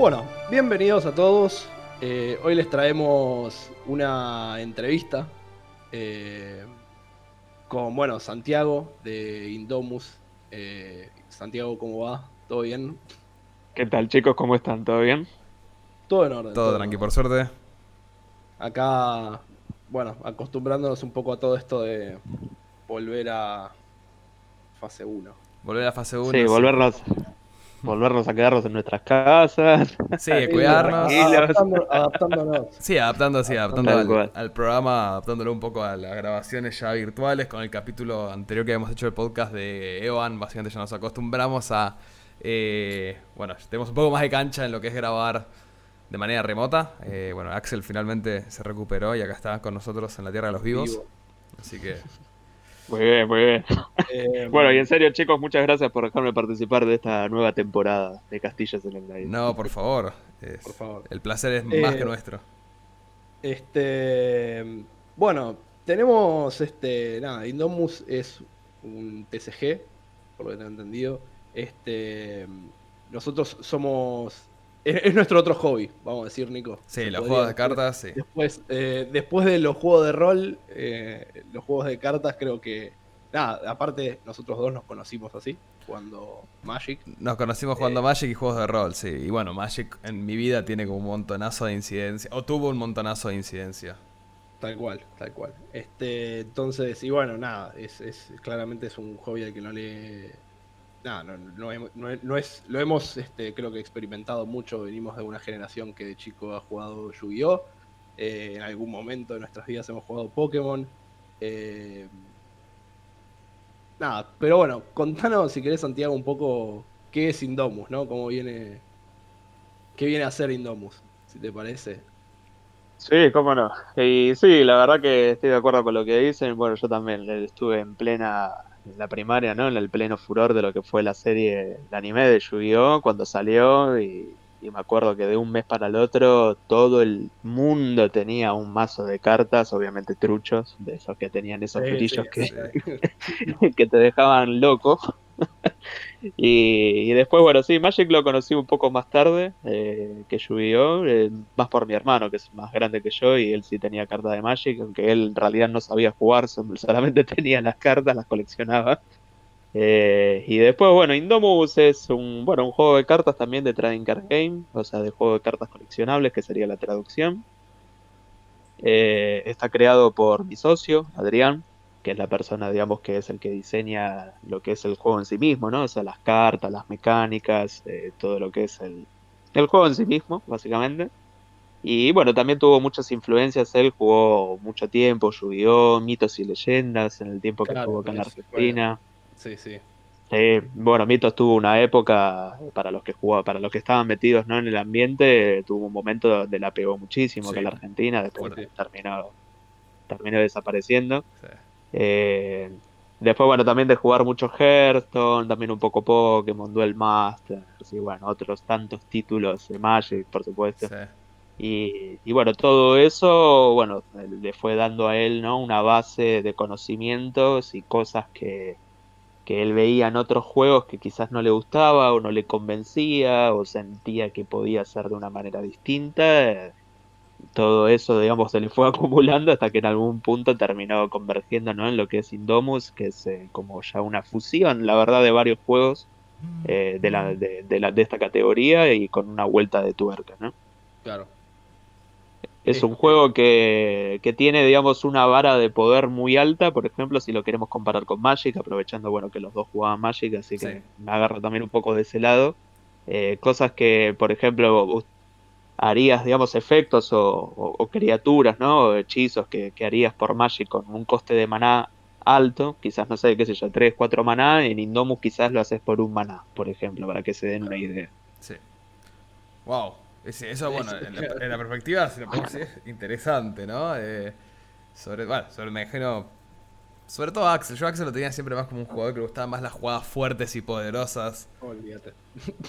Bueno, bienvenidos a todos. Eh, hoy les traemos una entrevista eh, con, bueno, Santiago de Indomus. Eh, Santiago, ¿cómo va? ¿Todo bien? ¿Qué tal chicos? ¿Cómo están? ¿Todo bien? Todo en orden. Todo tranqui, por suerte. Acá, bueno, acostumbrándonos un poco a todo esto de volver a fase 1. Volver a fase 1. Sí, volvernos, volvernos a quedarnos en nuestras casas. Sí, cuidarnos. Adaptando- adaptándonos. Sí, adaptando, sí, adaptando al, al programa, adaptándolo un poco a las grabaciones ya virtuales. Con el capítulo anterior que habíamos hecho el podcast de Evan, básicamente ya nos acostumbramos a. eh, bueno, tenemos un poco más de cancha en lo que es grabar de manera remota. Eh, bueno, Axel finalmente se recuperó y acá está con nosotros en la Tierra de los Vivos. Vivo. Así que. Muy bien, muy bien. Eh, Bueno, y en serio chicos, muchas gracias por dejarme participar de esta nueva temporada de Castillas en el Aire. No, por favor. es- Por favor. El placer es Eh, más que nuestro. Este, bueno, tenemos este, nada, Indomus es un TCG, por lo que tengo entendido. Este, nosotros somos, es, es nuestro otro hobby, vamos a decir, Nico. Sí, Se los juegos de cartas, sí. Después, eh, después de los juegos de rol, eh, los juegos de cartas, creo que, nada, aparte nosotros dos nos conocimos así, jugando Magic. Nos conocimos jugando Magic y juegos de rol, sí. Y bueno, Magic en mi vida tiene como un montonazo de incidencia. O tuvo un montonazo de incidencia. Tal cual, tal cual. Este, entonces, y bueno, nada, es, es claramente es un hobby al que no le. No, no, no no es. Lo hemos, este, creo que experimentado mucho. Venimos de una generación que de chico ha jugado Yu-Gi-Oh! Eh, en algún momento de nuestras vidas hemos jugado Pokémon. Eh, nada, pero bueno, contanos si querés, Santiago, un poco qué es Indomus, ¿no? Cómo viene. ¿Qué viene a hacer Indomus? Si te parece. Sí, cómo no. Y sí, la verdad que estoy de acuerdo con lo que dicen. Bueno, yo también estuve en plena, en la primaria, ¿no? En el pleno furor de lo que fue la serie, el anime de Yu-Gi-Oh! cuando salió y, y me acuerdo que de un mes para el otro todo el mundo tenía un mazo de cartas, obviamente truchos, de esos que tenían esos Sí, brillos sí, que, sí. que te dejaban loco. Y, después, bueno, sí, Magic lo conocí un poco más tarde eh, que Yu-Gi-Oh! eh, más por mi hermano, que es más grande que yo, y él sí tenía cartas de Magic, aunque él en realidad no sabía jugar, sol- solamente tenía las cartas, las coleccionaba. Eh, y después, bueno, Indomus es un, bueno, un juego de cartas también de trading card game, o sea, de juego de cartas coleccionables, que sería la traducción. Está creado por mi socio, Adrián, que es la persona, digamos, que es el que diseña lo que es el juego en sí mismo, ¿no? O sea, las cartas, las mecánicas, eh, todo lo que es el, el juego en sí mismo, básicamente. Y bueno, también tuvo muchas influencias, él jugó mucho tiempo, Yu-Gi-Oh!, mitos y leyendas en el tiempo que Claro, estuvo acá en la Argentina. Sí, sí. Eh, bueno, Mitos tuvo una época para los que jugaban, para los que estaban metidos ¿no? en el ambiente, tuvo un momento donde la pegó muchísimo acá en la Argentina, después terminó, terminó desapareciendo. Sí. Eh, después, bueno, también de jugar mucho Hearthstone, también un poco Pokémon, Duel Masters, y bueno, otros tantos títulos de Magic, por supuesto. Sí. Y, y bueno, todo eso, bueno, le fue dando a él, ¿no? Una base de conocimientos y cosas que, que él veía en otros juegos que quizás no le gustaba o no le convencía o sentía que podía ser de una manera distinta. Todo eso, digamos, se le fue acumulando hasta que en algún punto terminó convergiendo, ¿no? En lo que es Indomus, que es eh, como ya una fusión, la verdad, de varios juegos eh, de, la, de, de la- de esta categoría y con una vuelta de tuerca, ¿no? Claro. Es Sí. un juego que, que tiene, digamos, una vara de poder muy alta, por ejemplo, si lo queremos comparar con Magic, aprovechando, bueno, que los dos jugaban Magic, así que Sí. me agarro también un poco de ese lado. Eh, cosas que, por ejemplo, harías, digamos, efectos o, o- o criaturas, ¿no? O hechizos que, que harías por Magic con un coste de maná alto, quizás, no sé, qué sé yo, 3, 4 maná, en Indomus quizás lo haces por un maná, por ejemplo, para que se den una idea. Sí. Wow. Ese- Eso, bueno, en la, en la perspectiva, si lo podemos decir, es interesante, ¿no? Eh, sobre, bueno, sobre, me imagino, sobre todo Axel. Yo a Axel lo tenía siempre más como un jugador que le gustaban más las jugadas fuertes y poderosas, Olvídate.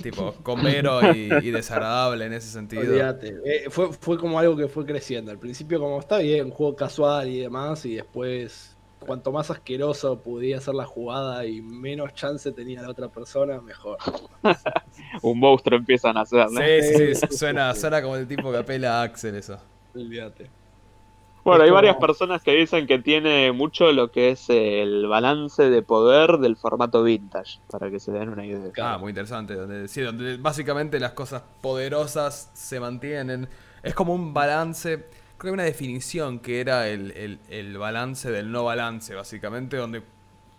tipo comero y, y desagradable en ese sentido. Olvídate. Eh, fue, fue como algo que fue creciendo. Al principio, como está bien, un juego casual y demás, y después cuanto más asqueroso podía ser la jugada y menos chance tenía la otra persona, mejor. Un monstruo empieza a nacer, ¿no? Sí, sí, sí, suena, suena como el tipo que apela a Axel eso. Olvídate. Bueno, hay varias personas que dicen que tiene mucho lo que es el balance de poder del formato vintage, para que se den una idea. Ah, muy interesante. Donde, sí, donde básicamente las cosas poderosas se mantienen. Es como un balance. Creo que hay una definición que era el, el- el balance del no balance, básicamente, donde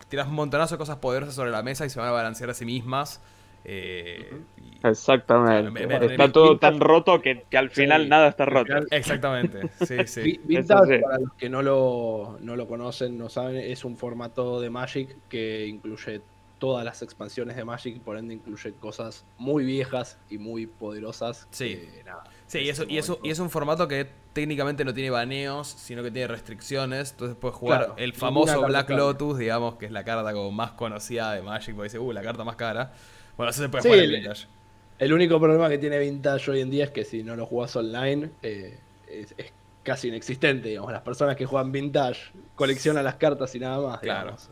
tiras un montonazo de cosas poderosas sobre la mesa y se van a balancear a sí mismas. Eh, Exactamente. Claro, me- me- está me- todo vintage- tan roto que, que al final Sí, nada está roto. exactamente, sí, sí. Vi- Vintage, sí. para los que no lo, no lo conocen, no saben, es un formato de Magic que incluye todas las expansiones de Magic, por ende incluye cosas muy viejas y muy poderosas. Sí. que, nada, Sí, y, eso, y, eso, y es un formato que técnicamente no tiene baneos, sino que tiene restricciones. Entonces puedes jugar Claro, el famoso Black. Lotus, digamos, que es la carta como más conocida de Magic, porque dice, uh, la carta más cara. Bueno, eso se puede Sí, jugar en el- Vintage. El único problema que tiene Vintage hoy en día es que si no lo jugás online, eh, es, es casi inexistente, digamos. Las personas que juegan Vintage coleccionan las cartas y nada más. Claro. digamos.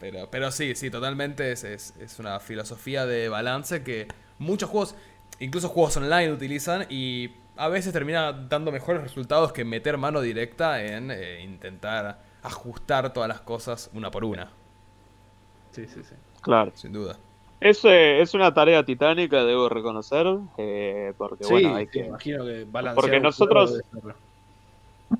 Pero, pero sí, sí, totalmente es, es, es una filosofía de balance que muchos juegos, incluso juegos online, utilizan y a veces termina dando mejores resultados que meter mano directa en eh, intentar ajustar todas las cosas una por una, Sí, sí, sí. Claro. sin duda. Es, eh, es una tarea titánica, debo reconocer, eh, porque Sí, bueno, hay sí, que... imagino que Porque nosotros-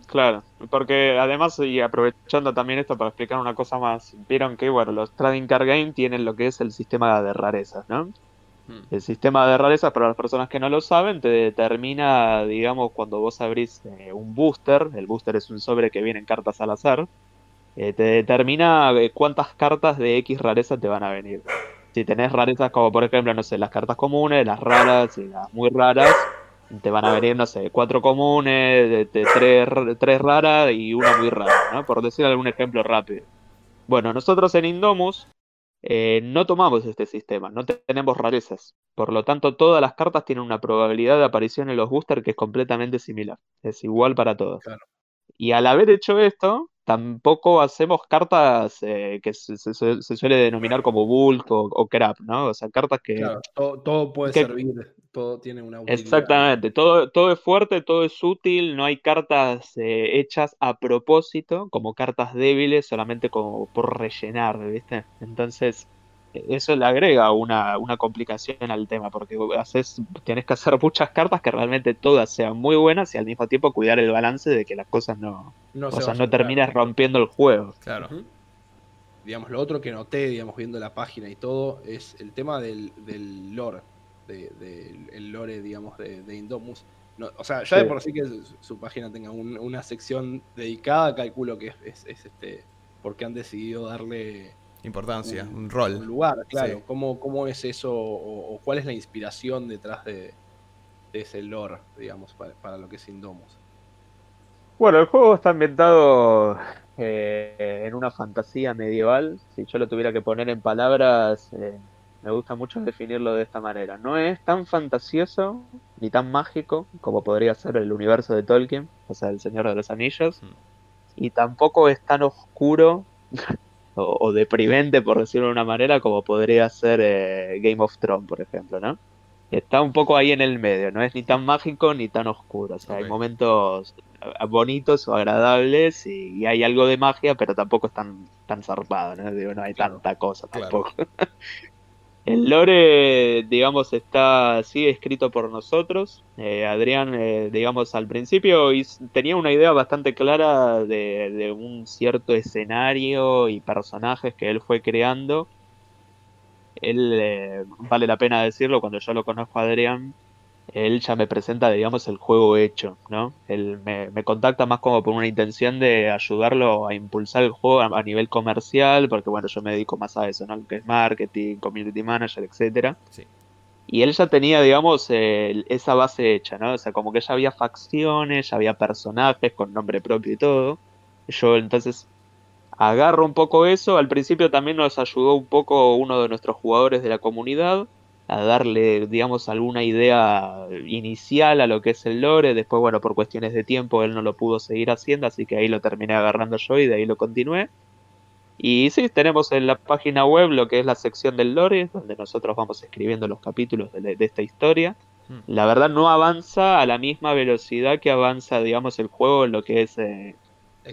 Claro, porque además, y aprovechando también esto para explicar una cosa más, vieron que, bueno, los Trading Card Game tienen lo que es el sistema de rarezas, ¿no? Hmm. El sistema de rarezas, para las personas que no lo saben, te determina, digamos, cuando vos abrís eh, un booster, el booster es un sobre que vienen cartas al azar, eh, te determina cuántas cartas de X rareza te van a venir. Si tenés rarezas como, por ejemplo, no sé, las cartas comunes, las raras y las muy raras, te van a venir, no sé, cuatro comunes, de, de tres, tres raras y una muy rara, ¿no? Por decir algún ejemplo rápido. Bueno, nosotros en Indomus eh, no tomamos este sistema, no te- tenemos rarezas. Por lo tanto, todas las cartas tienen una probabilidad de aparición en los boosters que es completamente similar. Es igual para todos. Claro. Y al haber hecho esto, tampoco hacemos cartas eh, que se, se- se- suele denominar como bulk o, o crap, ¿no? O sea, cartas que... Claro, todo, todo puede que- servir, todo tiene una utilidad. Exactamente, todo, todo es fuerte, todo es útil, no hay cartas eh, hechas a propósito, como cartas débiles, solamente como por rellenar, ¿viste? Entonces, eso le agrega una, una complicación al tema, porque haces, tienes que hacer muchas cartas que realmente todas sean muy buenas y al mismo tiempo cuidar el balance de que las cosas no, No o se sea, vayan, no termines rompiendo el juego. Claro. Digamos, lo otro que noté, digamos, viendo la página y todo, es el tema del, del lore, de, del- el lore, digamos, de, de Indomus. No, o sea, ya de por sí que su, su página tenga un- una sección dedicada, calculo que es, es- es, este porque han decidido darle Importancia, un, un un rol. lugar, claro. Sí. ¿Cómo, ¿Cómo es eso o, o cuál es la inspiración detrás de, de ese lore, digamos, para, para lo que es Indomus? Bueno, el juego está ambientado eh, en una fantasía medieval. Si yo lo tuviera que poner en palabras, eh, me gusta mucho definirlo de esta manera. No es tan fantasioso ni tan mágico como podría ser el universo de Tolkien, o sea, el Señor de los Anillos, Mm. y tampoco es tan oscuro o, o deprimente, por decirlo de una manera, como podría ser eh, Game of Thrones, por ejemplo, ¿no? Está un poco ahí en el medio, no es ni tan mágico ni tan oscuro. O sea, hay momentos eh, bonitos o agradables y, y hay algo de magia, pero tampoco es tan, tan zarpado, ¿no? Digo, no hay Claro. tanta cosa Claro. tampoco. El lore, digamos, está así escrito por nosotros. Eh, Adrián, eh, digamos, al principio tenía una idea bastante clara de, de un cierto escenario y personajes que él fue creando. Él, eh, vale la pena decirlo, cuando yo lo conozco a Adrián, él ya me presenta, digamos, el juego hecho, ¿no? Él me, me contacta más como por una intención de ayudarlo a impulsar el juego a, a nivel comercial, porque bueno, yo me dedico más a eso, ¿no? Que es marketing, community manager, etcétera. Sí. Y él ya tenía, digamos, esa base hecha, ¿no? O sea, como que ya había facciones, ya había personajes con nombre propio y todo. Yo entonces agarro un poco eso. Al principio también nos ayudó un poco uno de nuestros jugadores de la comunidad a darle, digamos, alguna idea inicial a lo que es el lore. Después, bueno, por cuestiones de tiempo él no lo pudo seguir haciendo, así que ahí lo terminé agarrando yo y de ahí lo continué. Y sí, tenemos en la página web lo que es la sección del lore, donde nosotros vamos escribiendo los capítulos de, esta historia. Hmm. La verdad no avanza a la misma velocidad que avanza, digamos, el juego en lo que es... Eh,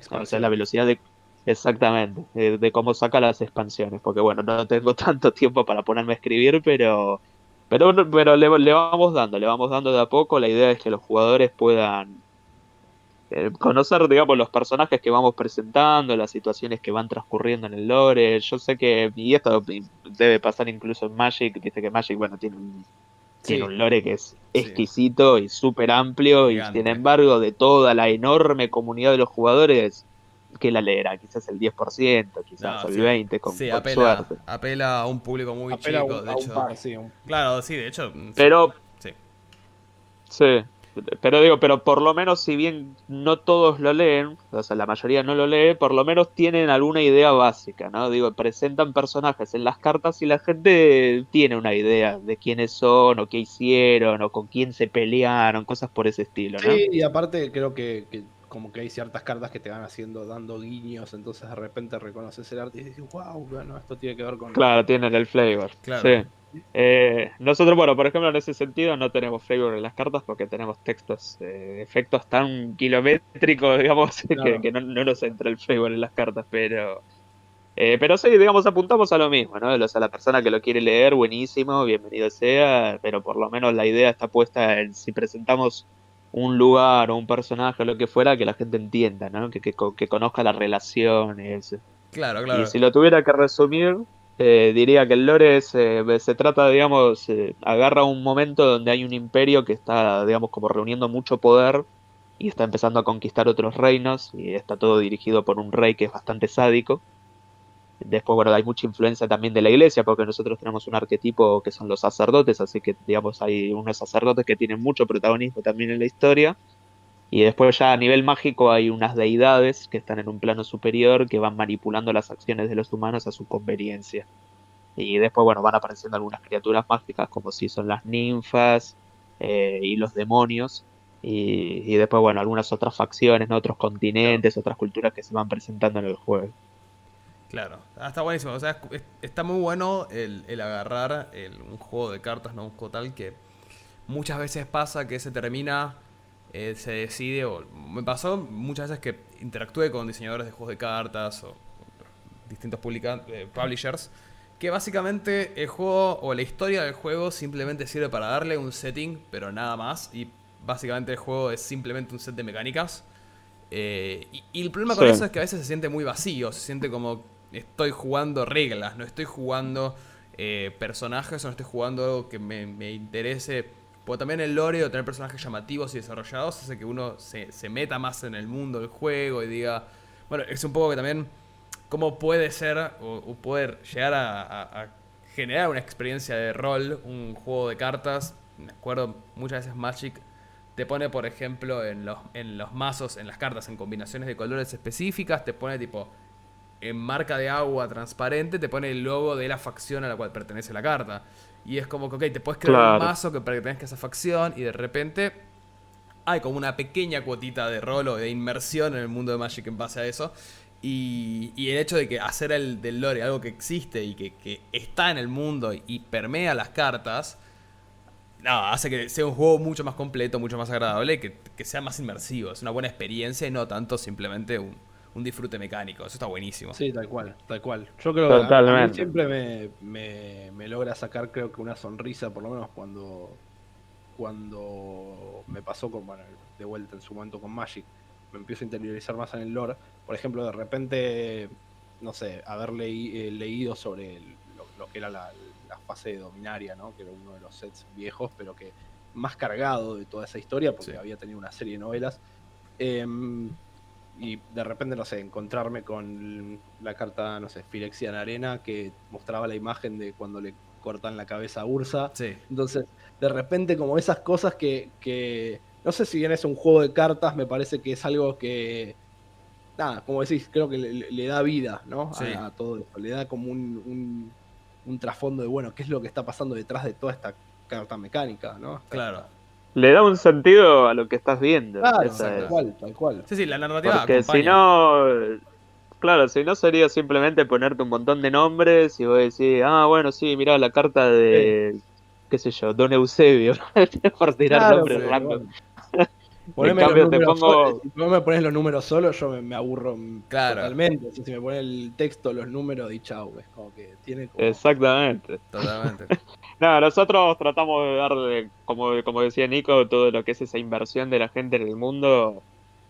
o sea, la velocidad de... Exactamente, de, cómo saca las expansiones, porque bueno, no tengo tanto tiempo para ponerme a escribir, pero pero, pero le, le, vamos dando, le vamos dando de a poco. La idea es que los jugadores puedan eh, conocer, digamos, los personajes que vamos presentando, las situaciones que van transcurriendo en el lore. Yo sé que, y esto debe pasar incluso en Magic, viste que Magic, bueno, tiene un, tiene un lore que es exquisito y súper amplio, y sin embargo, de toda la enorme comunidad de los jugadores, que la leerá, quizás el 10%, quizás el 20%, con, sí, apela, apela, a un público muy chico, de hecho. Claro, sí, de hecho. Pero. Sí. Sí. Pero digo, pero por lo menos si bien no todos lo leen, o sea, la mayoría no lo lee, por lo menos tienen alguna idea básica, ¿no? Digo, presentan personajes en las cartas y la gente tiene una idea de quiénes son o qué hicieron o con quién se pelearon, cosas por ese estilo, ¿no? Sí, y aparte creo que, como que hay ciertas cartas que te van haciendo, dando guiños, entonces de repente reconoces el arte y dices, wow, bueno, esto tiene que ver con... Claro, tienen el flavor. Claro. Sí. Eh, nosotros, bueno, por ejemplo, en ese sentido no tenemos flavor en las cartas porque tenemos textos, eh, efectos tan kilométricos, digamos, que, no, nos entra el flavor en las cartas, pero... Eh, pero sí, digamos, apuntamos a lo mismo, ¿no? O sea, la persona que lo quiere leer, buenísimo, bienvenido sea, pero por lo menos la idea está puesta en si presentamos un lugar o un personaje o lo que fuera, que la gente entienda, ¿no? Que, que, que conozca la relación y eso. Claro, claro. Y si lo tuviera que resumir, eh, diría que el lore se trata, digamos, eh, agarra un momento donde hay un imperio que está, digamos, como reuniendo mucho poder y está empezando a conquistar otros reinos y está todo dirigido por un rey que es bastante sádico. Después, bueno, hay mucha influencia también de la iglesia porque nosotros tenemos un arquetipo que son los sacerdotes, así que, digamos, hay unos sacerdotes que tienen mucho protagonismo también en la historia. Y después ya a nivel mágico hay unas deidades que están en un plano superior que van manipulando las acciones de los humanos a su conveniencia. Y después, bueno, van apareciendo algunas criaturas mágicas como si son las ninfas eh, y los demonios. Y, después, bueno, algunas otras facciones, otros continentes, otras culturas que se van presentando en el juego. Claro, ah, está buenísimo. O sea, está muy bueno el, agarrar un juego de cartas, no un juego tal que muchas veces pasa que se termina eh, se decide, o me pasó muchas veces que interactué con diseñadores de juegos de cartas o distintos eh, publishers, que básicamente el juego o la historia del juego simplemente sirve para darle un setting, pero nada más, y básicamente el juego es simplemente un set de mecánicas. Eh, y, el problema con eso es que a veces se siente muy vacío, se siente como estoy jugando reglas, no estoy jugando personajes o no estoy jugando algo que me, me interese porque también el lore o tener personajes llamativos y desarrollados hace que uno se, se, meta más en el mundo del juego y diga. Bueno, es un poco que también. ¿Cómo puede ser o, poder llegar a, generar una experiencia de rol, un juego de cartas? Me acuerdo muchas veces Magic te pone, por ejemplo, en los, en los mazos, en las cartas, en combinaciones de colores específicas, te pone tipo en marca de agua transparente, te pone el logo de la facción a la cual pertenece la carta. Y es como que, ok, te puedes crear un mazo que pertenezca a esa facción y de repente hay como una pequeña cuotita de rol o de inmersión en el mundo de Magic en base a eso. Y, el hecho de que hacer el del lore algo que existe y que, está en el mundo y permea las cartas, no, hace que sea un juego mucho más completo, mucho más agradable, que, que sea más inmersivo. Es una buena experiencia y no tanto simplemente un, un disfrute mecánico. Eso está buenísimo. Sí, tal cual, tal cual. Yo creo que siempre me, me, logra sacar, creo que una sonrisa, por lo menos cuando cuando me pasó con, bueno, de vuelta en su momento con Magic, me empiezo a interiorizar más en el lore. Por ejemplo, de repente, no sé, haber eh, leído sobre lo, que era la, fase de Dominaria, ¿no? que era uno de los sets viejos, pero que más cargado de toda esa historia, porque había tenido una serie de novelas. Eh, y de repente, no sé, encontrarme con la carta, no sé, Firexian Arena, que mostraba la imagen de cuando le cortan la cabeza a Ursa. Sí. Entonces, de repente, como esas cosas que, no sé si bien es un juego de cartas, me parece que es algo que, nada, como decís, creo que le, da vida, ¿no? A, todo esto, le da como un, un, un, trasfondo de, bueno, qué es lo que está pasando detrás de toda esta carta mecánica, ¿no? claro le da un sentido a lo que estás viendo. Claro, tal cual, tal cual. Sí, sí, la narrativa. Porque si no. Claro, si no sería simplemente ponerte un montón de nombres y vos decís, ah, bueno, sí, mirá la carta de, qué sé yo, Don Eusebio, por tirar Claro, nombres random. Poneme cambio, los te números pongo- solo- si vos me pones los números solos, yo me, me aburro Claro. totalmente. O sea, si me pones el texto, los números y chau, es como que tiene como... Exactamente. Totalmente. No, nosotros tratamos de darle, como, como decía Nico, todo lo que es esa inversión de la gente en el mundo.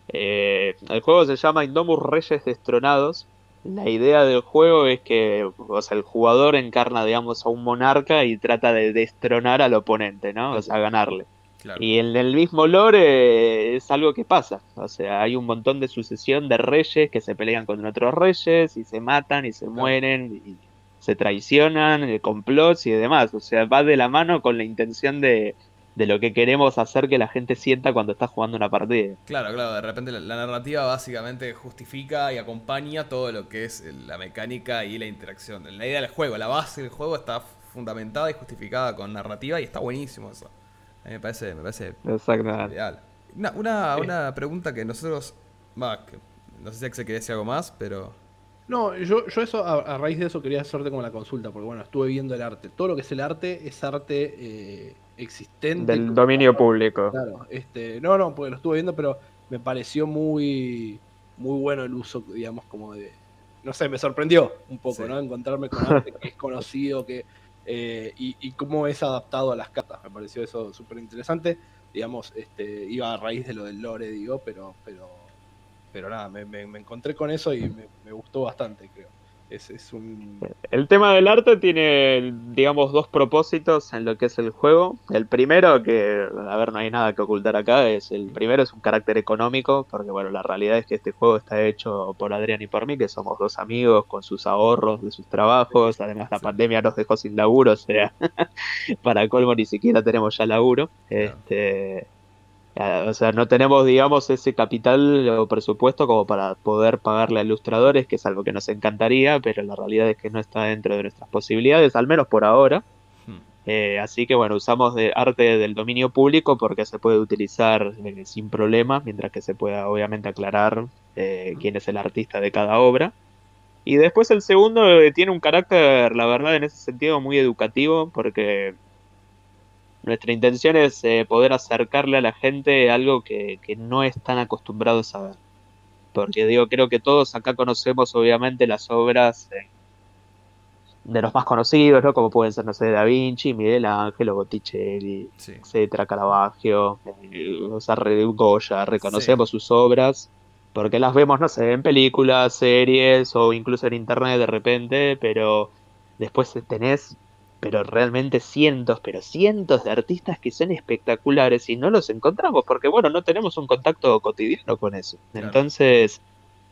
Eh, el juego se llama Indomus Reyes Destronados. La idea del juego es que o sea, el jugador encarna, digamos, a un monarca y trata de destronar al oponente, ¿no? O sea, ganarle. Claro. Y en el mismo lore eh, es algo que pasa. O sea, hay un montón de sucesión de reyes que se pelean con otros reyes y se matan y se mueren y se traicionan, eh, complots y demás. O sea, va de la mano con la intención de, de lo que queremos hacer que la gente sienta cuando está jugando una partida. Claro, claro, de repente la, la narrativa básicamente justifica y acompaña todo lo que es la mecánica y la interacción. La idea del juego, la base del juego está fundamentada y justificada con narrativa y está buenísimo eso. A mí me parece, me parece Exactamente. ideal. Una, una, una pregunta que nosotros, va, que no sé si Axel quería decir algo más, pero... No, yo, yo eso, a, a raíz de eso quería hacerte como la consulta, porque bueno, estuve viendo el arte. Todo lo que es el arte es arte eh, existente. Del dominio público. Claro, este, no, no, porque lo estuve viendo, pero me pareció muy, muy bueno el uso, digamos, como de, no sé, me sorprendió un poco, Sí. ¿no? Encontrarme con arte que es conocido, que eh, y, y cómo es adaptado a las cartas, me pareció eso súper interesante, digamos, este, iba a raíz de lo del lore, digo, pero, pero, pero nada, me, me- me encontré con eso y me, me gustó bastante, creo. Es, es un, El tema del arte tiene, digamos, dos propósitos en lo que es el juego. El primero, que, a ver, no hay nada que ocultar acá, es el primero es un carácter económico, porque bueno, la realidad es que este juego está hecho por Adrián y por mí, que somos dos amigos con sus ahorros de sus trabajos. Además, la Sí. pandemia nos dejó sin laburo, o sea, para colmo ni siquiera tenemos ya laburo. Este, O sea, no tenemos, digamos, ese capital o presupuesto como para poder pagarle a ilustradores, que es algo que nos encantaría, pero la realidad es que no está dentro de nuestras posibilidades, al menos por ahora. hmm, Eh, así que bueno, usamos de arte del dominio público porque se puede utilizar eh, sin problema, mientras que se pueda obviamente aclarar eh, quién es el artista de cada obra. Y después el segundo eh, tiene un carácter, la verdad, en ese sentido muy educativo, porque nuestra intención es eh, poder acercarle a la gente algo que, que no están acostumbrados a ver. Porque digo, creo que todos acá conocemos obviamente las obras eh, de los más conocidos, ¿no? Como pueden ser, no sé, Da Vinci, Miguel Ángel, o Botticelli, Sí. etcétera, Caravaggio, eh, o sea, Goya, reconocemos sus obras porque las vemos, no sé, en películas, series o incluso en internet de repente, pero después tenés, pero realmente cientos, pero cientos de artistas que son espectaculares y no los encontramos porque, bueno, no tenemos un contacto cotidiano con eso. Claro. Entonces,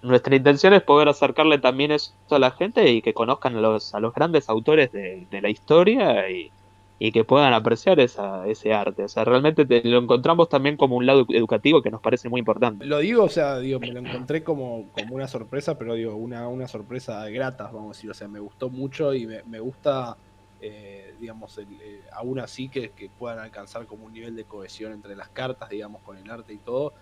nuestra intención es poder acercarle también eso a la gente y que conozcan a los, a los grandes autores de, de la historia y, y que puedan apreciar esa, ese arte. O sea, realmente te- lo encontramos también como un lado educativo que nos parece muy importante. Lo digo, o sea, digo, me lo encontré como, como una sorpresa, pero digo, una, una sorpresa grata, vamos a decir. O sea, me gustó mucho y me, me gusta, eh, digamos, el, eh, aún así que, que puedan alcanzar como un nivel de cohesión entre las cartas, digamos, con el arte y todo.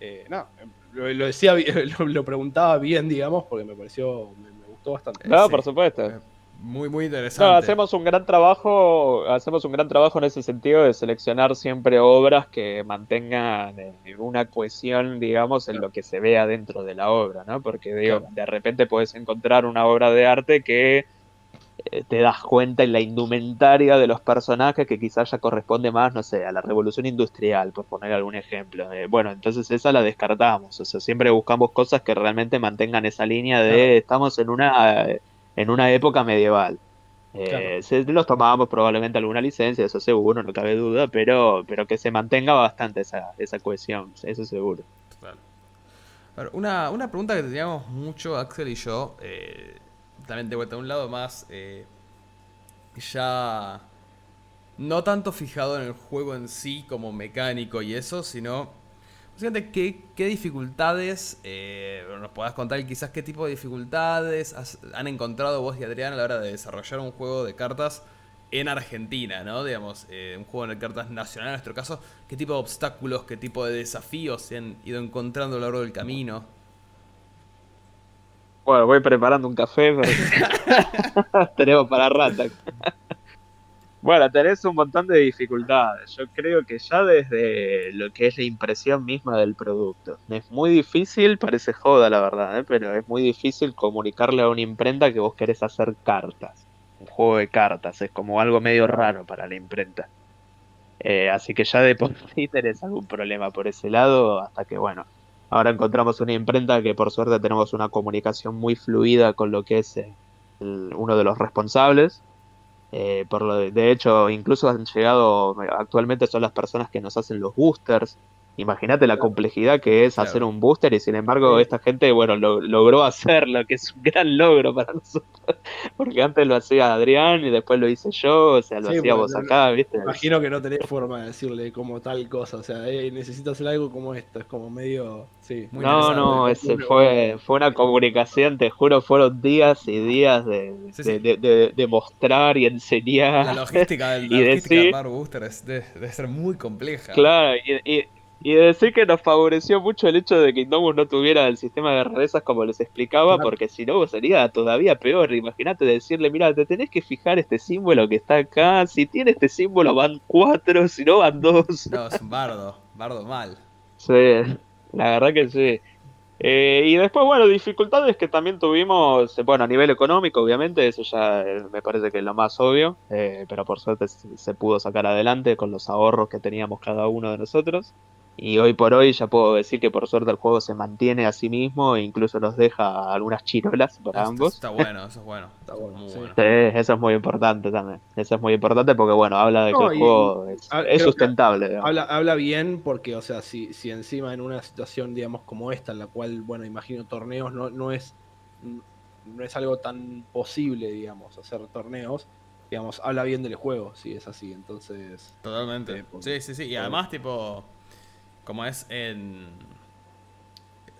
Eh, no, lo, lo decía, lo, lo preguntaba bien, digamos, porque me pareció, me, me gustó bastante. No, Sí. por supuesto. Eh, Muy, muy interesante. No, hacemos un gran trabajo, hacemos un gran trabajo en ese sentido de seleccionar siempre obras que mantengan eh, una cohesión, digamos, en lo que se vea dentro de la obra, ¿no? Porque digo, Claro. de repente puedes encontrar una obra de arte que te das cuenta en la indumentaria de los personajes que quizás ya corresponde más, no sé, a la revolución industrial, por poner algún ejemplo. Eh, bueno, entonces esa la descartamos, o sea, siempre buscamos cosas que realmente mantengan esa línea de Claro. estamos en una eh, en una época medieval. Eh, Claro. se- los tomábamos probablemente alguna licencia, eso seguro, no cabe duda, pero, pero que se mantenga bastante esa, esa cohesión, eso seguro. Ver, una, una pregunta que teníamos mucho, Axel y yo, eh, también de un lado más, eh, ya no tanto fijado en el juego en sí como mecánico y eso, sino, básicamente, ¿qué, qué dificultades, eh, nos podás contar quizás qué tipo de dificultades han encontrado vos y Adrián a la hora de desarrollar un juego de cartas en Argentina, ¿no? Digamos, eh, un juego de cartas nacional en nuestro caso, ¿qué tipo de obstáculos, qué tipo de desafíos se han ido encontrando a lo largo del camino? Bueno, voy preparando un café, pero tenemos para rata. Bueno, tenés un montón de dificultades. Yo creo que ya desde lo que es la impresión misma del producto. Es muy difícil, parece joda la verdad, ¿eh? pero es muy difícil comunicarle a una imprenta que vos querés hacer cartas. Un juego de cartas, es como algo medio raro para la imprenta. Eh, así que ya de por sí tenés algún problema por ese lado, hasta que bueno, ahora encontramos una imprenta que por suerte tenemos una comunicación muy fluida con lo que es eh, uno de los responsables. Eh, por lo de, de, hecho, incluso han llegado, actualmente son las personas que nos hacen los boosters, Imagínate la complejidad que es hacer un booster y sin embargo esta gente, bueno, lo, logró hacerlo, que es un gran logro para nosotros. Porque antes lo hacía Adrián y después lo hice yo, o sea, lo hacíamos acá, ¿viste? Imagino que no tenés forma de decirle como tal cosa, o sea, eh, necesito hacer algo como esto, es como medio, sí. no, no, ese fue, fue una comunicación, te juro, fueron días y días de, de, de, mostrar y enseñar. La logística, del, la y logística decir, de armar boosters debe, ser muy compleja. Claro, y y decir que nos favoreció mucho el hecho de que Indomus no tuviera el sistema de rarezas como les explicaba, porque si no sería todavía peor. Imagínate decirle, mira, te tenés que fijar este símbolo que está acá. Si tiene este símbolo van cuatro, si no van dos. No, es un bardo, bardo mal. Sí, la verdad que sí. Eh, y después, bueno, dificultades que también tuvimos, bueno, a nivel económico, obviamente, eso ya eh, me parece que es lo más obvio, eh, pero por suerte se pudo sacar adelante con los ahorros que teníamos cada uno de nosotros. Y hoy por hoy ya puedo decir que por suerte el juego se mantiene a sí mismo e incluso nos deja algunas chirolas para ambos. Está bueno, eso es bueno. Está bueno, sí. eso es muy importante también. Eso es muy importante porque, bueno, habla de que el juego es, sustentable. Habla, habla bien porque, o sea, si, si encima en una situación, digamos, como esta, en la cual, bueno, imagino torneos no, no es no es algo tan posible, digamos, hacer torneos, digamos, habla bien del juego, si es así, entonces... Totalmente. Eh, sí, sí, sí, y además, tipo como es en.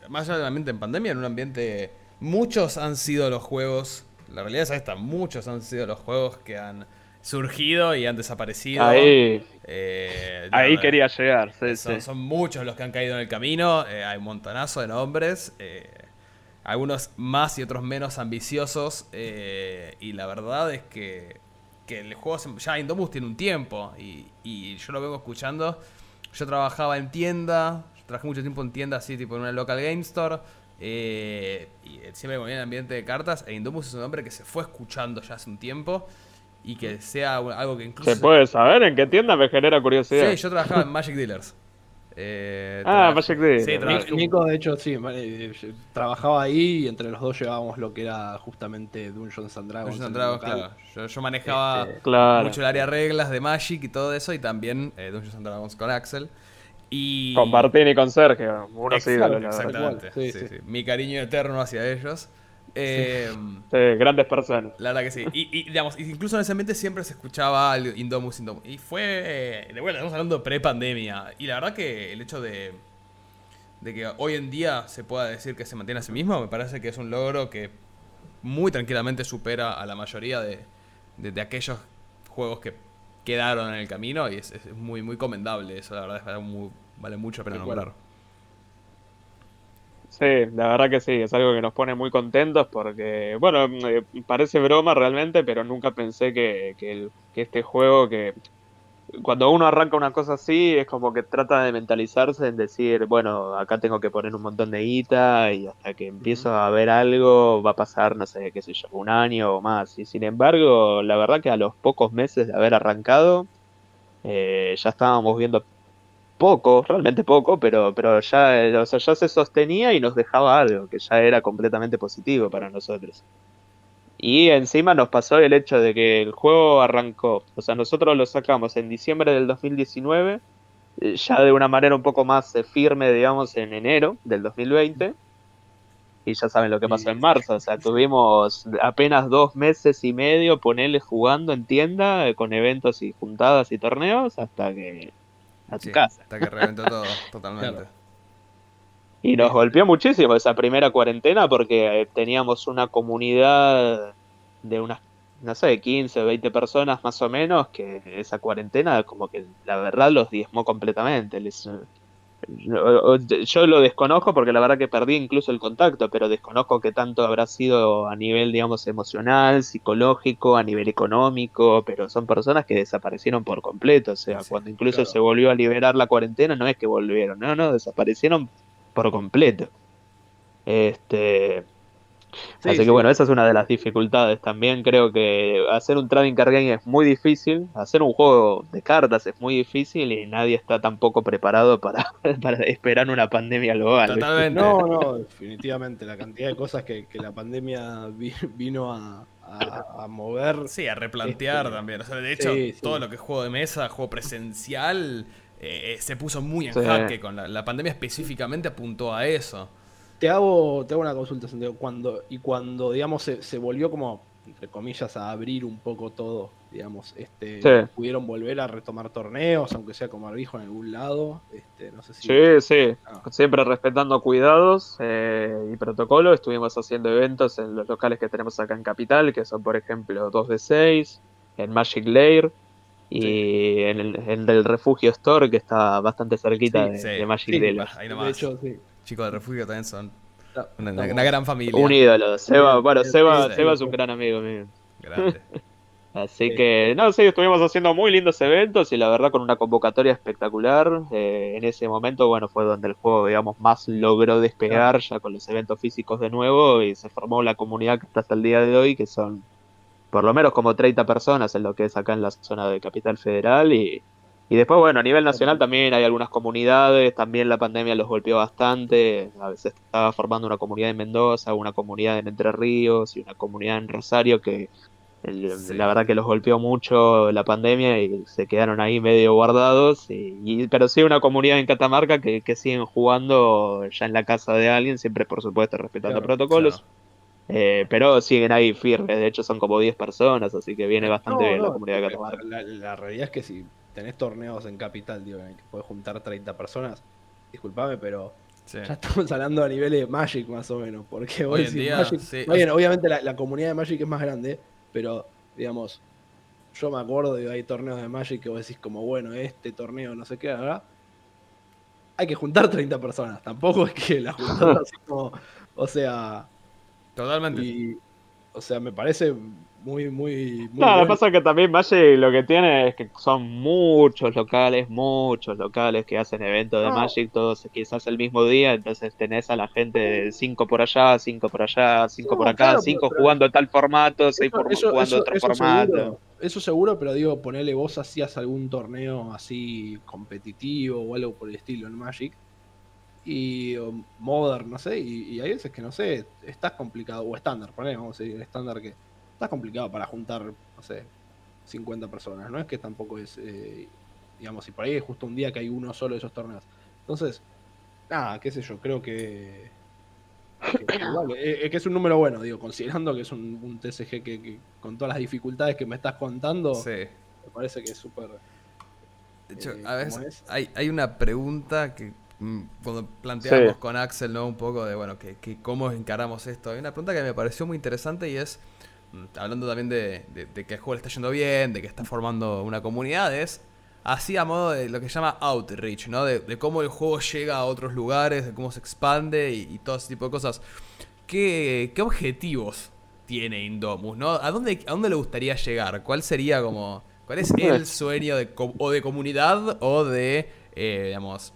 Más allá ambiente en pandemia, en un ambiente. Muchos han sido los juegos. La realidad es esta: muchos han sido los juegos que han surgido y han desaparecido. Ahí, eh, ahí quería llegar. son, muchos los que han caído en el camino. Eh, hay un montonazo de nombres. Eh, algunos más y otros menos ambiciosos. y la verdad es que, que el juego ya Indomus tiene un tiempo. Y, y yo lo vengo escuchando yo trabajaba en tienda, trabajé mucho tiempo en tienda así, tipo en una local game store. Eh, y siempre con el ambiente de cartas. E Indomus es un hombre que se fue escuchando ya hace un tiempo. Y que sea algo que incluso. ¿Se puede saber en qué tienda? Me genera curiosidad. Sí, yo trabajaba en Magic Dealers. Eh, ah, Magic Dealers. Sí, Nico, de hecho, sí, eh, trabajaba ahí y entre los dos llevábamos lo que era justamente Dungeons and Dragons. Dungeons and Dragons, claro. Yo, manejaba este, mucho el área reglas de Magic y todo eso, y también eh, Dungeons and Dragons con Axel. Y... Con Martín y con Sergio, uno Exactamente. Sí, sí, Mi cariño eterno hacia ellos. Eh, grandes personas. La verdad que sí. Y, digamos, incluso en ese ambiente siempre se escuchaba Indomus, Indomus. Y fue. De vuelta, estamos hablando de pre-pandemia. Y la verdad que el hecho de. De que hoy en día se pueda decir que se mantiene a sí mismo, me parece que es un logro que muy tranquilamente supera a la mayoría de, de, aquellos juegos que quedaron en el camino. Y es, muy, muy comendable eso, la verdad, es muy, vale mucho la pena nombrar. Sí, la verdad que sí, es algo que nos pone muy contentos porque, bueno, eh, parece broma realmente, pero nunca pensé que, que, este juego, que cuando uno arranca una cosa así, es como que trata de mentalizarse en decir, bueno, acá tengo que poner un montón de guita y hasta que empiezo a ver algo va a pasar, no sé, qué sé yo, un año o más. Y sin embargo, la verdad que a los pocos meses de haber arrancado, eh, ya estábamos viendo poco, realmente poco, pero, pero ya, o sea, ya se sostenía y nos dejaba algo, que ya era completamente positivo para nosotros. Y encima nos pasó el hecho de que el juego arrancó, o sea, nosotros lo sacamos en diciembre del 2019, eh, ya de una manera un poco más eh, firme, digamos, en enero del 2020. Y ya saben lo que pasó en marzo, o sea, tuvimos apenas dos meses y medio ponerle jugando en tienda, eh, con eventos y juntadas y torneos, hasta que a tu casa. Hasta que reventó todo, totalmente. Y nos golpeó muchísimo esa primera cuarentena porque eh, teníamos una comunidad de unas, no sé, 15 o 20 personas más o menos, que esa cuarentena como que la verdad los diezmó completamente. Les, yo lo desconozco porque la verdad que perdí incluso el contacto, pero desconozco que tanto habrá sido a nivel, digamos, emocional, psicológico, a nivel económico, pero son personas que desaparecieron por completo, o sea, cuando incluso se volvió a liberar la cuarentena, no es que volvieron, no, no, desaparecieron por completo. Este, Así que bueno, esa es una de las dificultades. También creo que hacer un trading card game es muy difícil, hacer un juego de cartas es muy difícil y nadie está tampoco preparado para, para esperar una pandemia global. Totalmente. No, no, definitivamente. La cantidad de cosas que, la pandemia vino a, mover. Sí, a replantear este, también. O sea, de hecho, todo lo que es juego de mesa, juego presencial, eh, se puso muy en jaque. Con la pandemia específicamente apuntó a eso. Te hago, te hago una consulta, Santiago. Cuando, y cuando, digamos, se, volvió como, entre comillas, a abrir un poco todo, digamos, este, pudieron volver a retomar torneos, aunque sea como dijo en algún lado. Este, no sé si... Sí, sí, ah. siempre respetando cuidados eh, y protocolo. Estuvimos haciendo eventos en los locales que tenemos acá en Capital, que son, por ejemplo, 2 de 6, en Magic Lair. Y en, el, del Refugio Store, que está bastante cerquita de, Magic Lair. De hecho, sí chicos de refugio también son una, gran familia. Un ídolo. Seba, bueno, Seba, Seba es un gran amigo mío. Grande. Así que, no, sí, estuvimos haciendo muy lindos eventos y la verdad con una convocatoria espectacular. Eh, en ese momento, bueno, fue donde el juego, digamos, más logró despegar ya con los eventos físicos de nuevo y se formó la comunidad que está hasta el día de hoy, que son por lo menos como 30 personas en lo que es acá en la zona de Capital Federal y, y después, bueno, a nivel nacional también hay algunas comunidades, también la pandemia los golpeó bastante, a veces estaba formando una comunidad en Mendoza, una comunidad en Entre Ríos y una comunidad en Rosario que la verdad que los golpeó mucho la pandemia y se quedaron ahí medio guardados, y, pero sí una comunidad en Catamarca que, siguen jugando ya en la casa de alguien, siempre por supuesto respetando protocolos. Eh, pero siguen ahí firmes, de hecho son como 10 personas, así que viene bastante bien la comunidad de Catamarca. la, realidad es que si tenés torneos en Capital, digo, en el que puedes juntar 30 personas, disculpame, pero ya estamos hablando a niveles de Magic más o menos. Porque hoy, en día, obviamente la, comunidad de Magic es más grande, pero digamos, yo me acuerdo de hay torneos de Magic que vos decís como, bueno, este torneo no sé qué, ¿verdad? Hay que juntar 30 personas, tampoco es que la juntamos así como, o sea... Totalmente. o sea, me parece muy, muy, muy. No, lo que pasa es que también Magic lo que tiene es que son muchos locales, muchos locales que hacen eventos de Magic, todos quizás el mismo día, entonces tenés a la gente de 5 por allá, 5 por allá, 5 por acá, 5 jugando tal formato, 6 jugando otro formato. eso seguro, pero digo, ponerle vos hacías algún torneo así competitivo o algo por el estilo en Magic y Modern, no sé, y, hay veces que no sé, estás complicado, o estándar, ponemos, vamos a decir, estándar que está complicado para juntar, no sé, 50 personas. No es que tampoco es, eh, digamos, y por ahí es justo un día que hay uno solo de esos torneos. Entonces, nada, qué sé yo, creo que. que, que es un número bueno, digo, considerando que es un, TCG que, con todas las dificultades que me estás contando, me parece que es súper. De hecho, eh, a veces hay, hay una pregunta que mm, cuando planteamos con Axel, ¿no? Un poco de, bueno, que, que, cómo encaramos esto. Hay una pregunta que me pareció muy interesante y es, hablando también de, que el juego le está yendo bien, de que está formando una comunidad, es así a modo de lo que se llama outreach, ¿no? De, cómo el juego llega a otros lugares, de cómo se expande y, todo ese tipo de cosas. ¿Qué, objetivos tiene Indomus, ¿no? ¿A dónde, ¿A dónde le gustaría llegar? ¿Cuál sería como... ¿Cuál es el sueño de, o de comunidad o de, eh, digamos,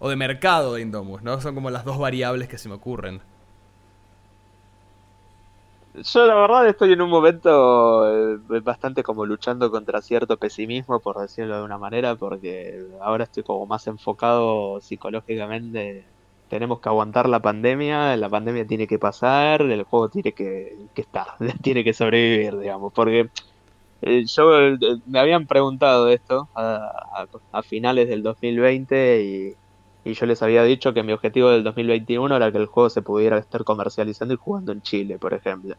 o de mercado de Indomus, ¿no? Son como las dos variables que se me ocurren. Yo la verdad estoy en un momento eh, bastante como luchando contra cierto pesimismo, por decirlo de una manera, porque ahora estoy como más enfocado psicológicamente. Tenemos que aguantar la pandemia, la pandemia tiene que pasar, el juego tiene que, estar, tiene que sobrevivir, digamos, porque eh, yo eh, me habían preguntado esto a, a, finales del 2020 y, y yo les había dicho que mi objetivo del 2021 era que el juego se pudiera estar comercializando y jugando en Chile, por ejemplo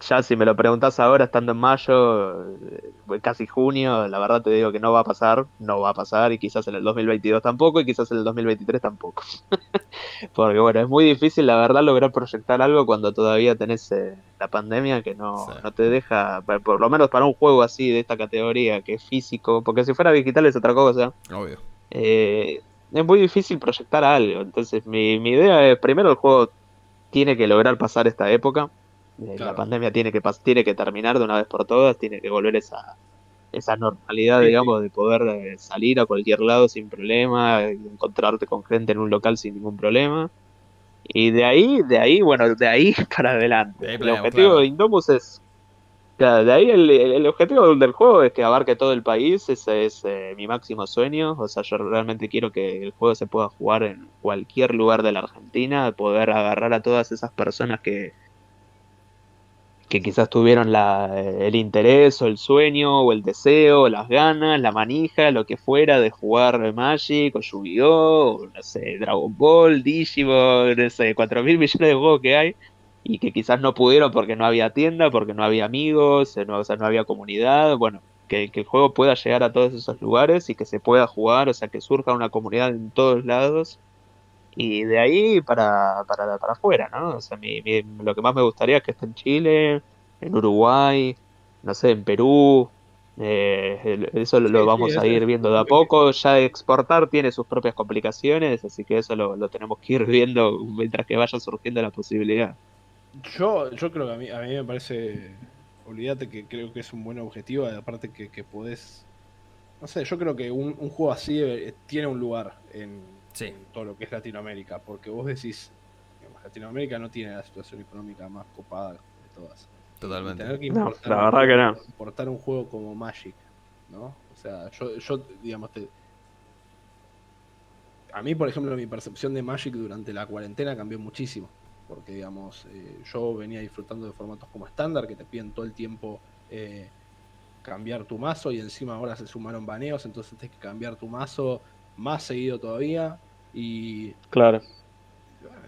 ya si me lo preguntas ahora, estando en mayo, eh, casi junio, la verdad te digo que no va a pasar, no va a pasar, y quizás en el 2022 tampoco, y quizás en el 2023 tampoco. Porque bueno, es muy difícil, la verdad, lograr proyectar algo cuando todavía tenés eh, la pandemia que no, no te deja, por lo menos para un juego así de esta categoría, que es físico, porque si fuera digital es otra cosa. Obvio. Eh, es muy difícil proyectar algo. Entonces, mi, mi idea es, primero el juego tiene que lograr pasar esta época. Eh, La pandemia tiene que, tiene que terminar de una vez por todas, tiene que volver esa, esa normalidad, Sí, digamos, de poder eh, salir a cualquier lado sin problema, encontrarte con gente en un local sin ningún problema. Y de ahí, de ahí, bueno, de ahí para adelante. El objetivo claro. de Indomus es. Claro, de ahí el, objetivo del juego es que abarque todo el país, ese es eh, mi máximo sueño. O sea, yo realmente quiero que el juego se pueda jugar en cualquier lugar de la Argentina, poder agarrar a todas esas personas que, que quizás tuvieron la, el interés o el sueño o el deseo, las ganas, la manija, lo que fuera de jugar Magic o Yu-Gi-Oh! o no sé, Dragon Ball, Digimon, no sé, 4 mil millones de juegos que hay y que quizás no pudieron porque no había tienda, porque no había amigos, eh, no, o sea, no había comunidad, bueno, que, que el juego pueda llegar a todos esos lugares y que se pueda jugar, o sea, que surja una comunidad en todos lados y de ahí para, para, para afuera, ¿no? O sea, mi- mi- lo que más me gustaría es que esté en Chile, en Uruguay, no sé, en Perú. eh, eso lo, lo Sí, sí, vamos a ir viendo de a poco. Ya exportar tiene sus propias complicaciones, así que eso lo, lo tenemos que ir viendo mientras que vaya surgiendo la posibilidad. Yo, yo creo que a mí, a mí me parece. Olvídate que creo que es un buen objetivo. Aparte que, que podés. No sé, yo creo que un, un juego así eh, tiene un lugar en, Sí. en todo lo que es Latinoamérica. Porque vos decís. digamos, Latinoamérica no tiene la situación económica más copada de todas. Y tener Totalmente. que No, importar, la verdad que no. importar un juego como Magic, ¿no? O sea, yo, yo digamos, te... a mí, por ejemplo, mi percepción de Magic durante la cuarentena cambió muchísimo. Porque, digamos, eh, yo venía disfrutando de formatos como estándar, que te piden todo el tiempo eh, cambiar tu mazo, y encima ahora se sumaron baneos, entonces tienes que cambiar tu mazo más seguido todavía. Y Claro.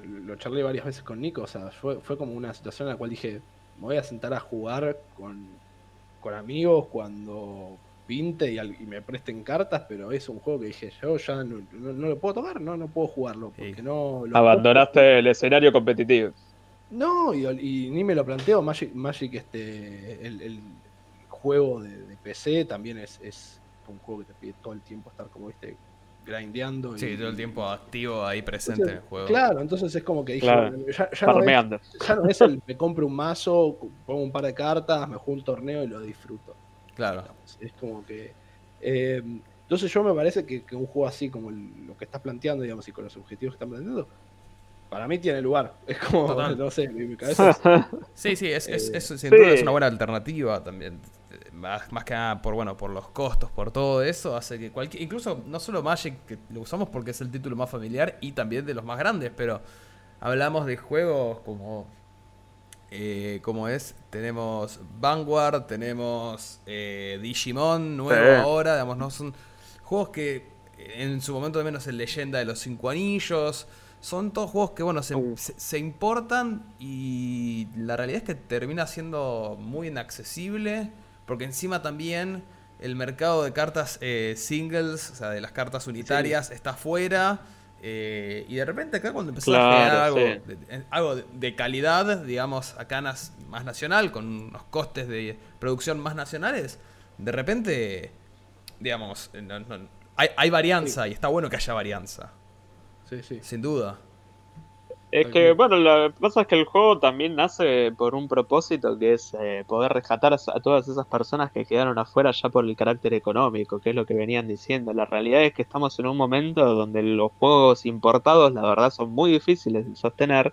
lo charlé varias veces con Nico, o sea, fue, fue como una situación en la cual dije, me voy a sentar a jugar con, con amigos cuando pinte y, al- y me presten cartas, pero es un juego que dije, yo ya no, no- no lo puedo tocar, no, no puedo jugarlo, porque Sí. no... lo- Abandonaste el escenario competitivo. No, y, y ni me lo planteo, Magic, Magic este, el, el juego de, de PC también es, es un juego que te pide todo el tiempo estar como, viste, grindeando. y- Sí, todo el tiempo activo ahí presente Entonces, en el juego. Claro, entonces es como que dije, Claro. ya, ya no es, ya no es el me compro un mazo, pongo un par de cartas, me juego un torneo y lo disfruto. Claro. digamos. Es como que. eh, entonces, yo me parece que, que un juego así como el- lo que estás planteando, digamos, y con los objetivos que están planteando, para mí tiene lugar. Es como, Total. no sé, mi, mi cabeza es- Sí, sí, es, es, Eh, es- sin sí. duda es una buena alternativa también. Más, más que nada por bueno por los costos, por todo eso, hace que cualquier, incluso no solo Magic, que lo usamos porque es el título más familiar y también de los más grandes, pero hablamos de juegos como eh, como es, tenemos Vanguard, tenemos eh, Digimon nuevo Sí. ahora, digamos, no son juegos que en su momento de menos el Leyenda de los Cinco Anillos, son todos juegos que bueno, se, Uh. se- se importan y la realidad es que termina siendo muy inaccesible, porque encima también el mercado de cartas eh, singles, o sea, de las cartas unitarias, está fuera. Eh, y de repente acá cuando empezás a generar algo, sí. de, algo de, calidad, digamos, acá nas- más nacional, con unos costes de producción más nacionales, de repente, digamos, no- no- hay, hay varianza y está bueno que haya varianza, Sí, sí. sin duda. Es que, bueno, lo que pasa es que el juego también nace por un propósito que es eh, poder rescatar a, a todas esas personas que quedaron afuera ya por el carácter económico, que es lo que venían diciendo. La realidad es que estamos en un momento donde los juegos importados, la verdad, son muy difíciles de sostener.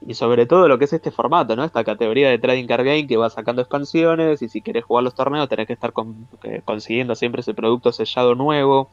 Y sobre todo lo que es este formato, ¿no? Esta categoría de trading card game que va sacando expansiones y si querés jugar los torneos tenés que estar con- eh, consiguiendo siempre ese producto sellado nuevo.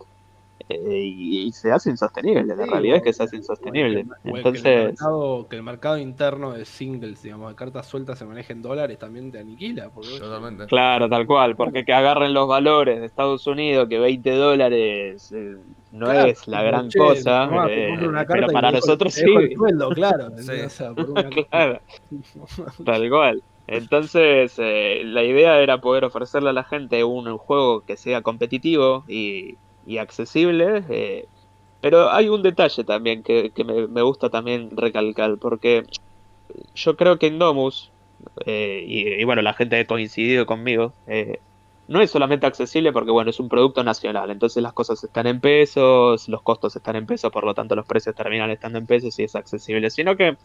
Eh, y, y se hace insostenible, la Sí, realidad es que se hace o insostenible. que o que el Entonces, mercado- que el mercado interno de singles, digamos, de cartas sueltas se maneje en dólares, también te aniquila. Totalmente. Claro, tal cual, porque que agarren los valores de Estados Unidos, que 20 dólares eh, no Claro, es la gran che, cosa, te eh, pero para nosotros sí, sueldo, claro. Sí. O sea, por una- claro, tal cual. Entonces, eh, la idea era poder ofrecerle a la gente un juego que sea competitivo y, y accesible, eh, pero hay un detalle también que, me, gusta también recalcar, porque yo creo que Indomus, eh, y, y bueno, la gente ha coincidido conmigo, eh, no es solamente accesible porque, bueno, es un producto nacional, entonces las cosas están en pesos, los costos están en pesos, por lo tanto los precios terminan estando en pesos y es accesible, sino que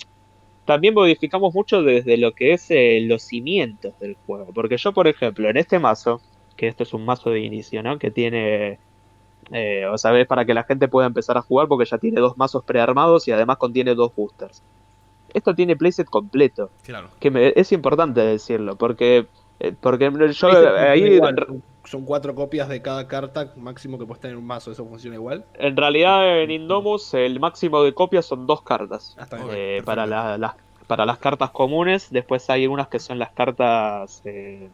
también modificamos mucho desde lo que es eh, los cimientos del juego, porque yo, por ejemplo, en este mazo, que esto es un mazo de inicio, ¿no? Que tiene, eh, o sea, es para que la gente pueda empezar a jugar porque ya tiene dos mazos prearmados y además contiene dos boosters. Esto tiene playset completo. Claro. Que es importante decirlo, porque eh, porque yo ahí son cuatro copias de cada carta máximo que puedes tener un mazo, ¿eso funciona igual? En realidad en Indomus el máximo de copias son dos cartas. Ah, eh, para, las, para las cartas comunes, después hay unas que son las cartas eh,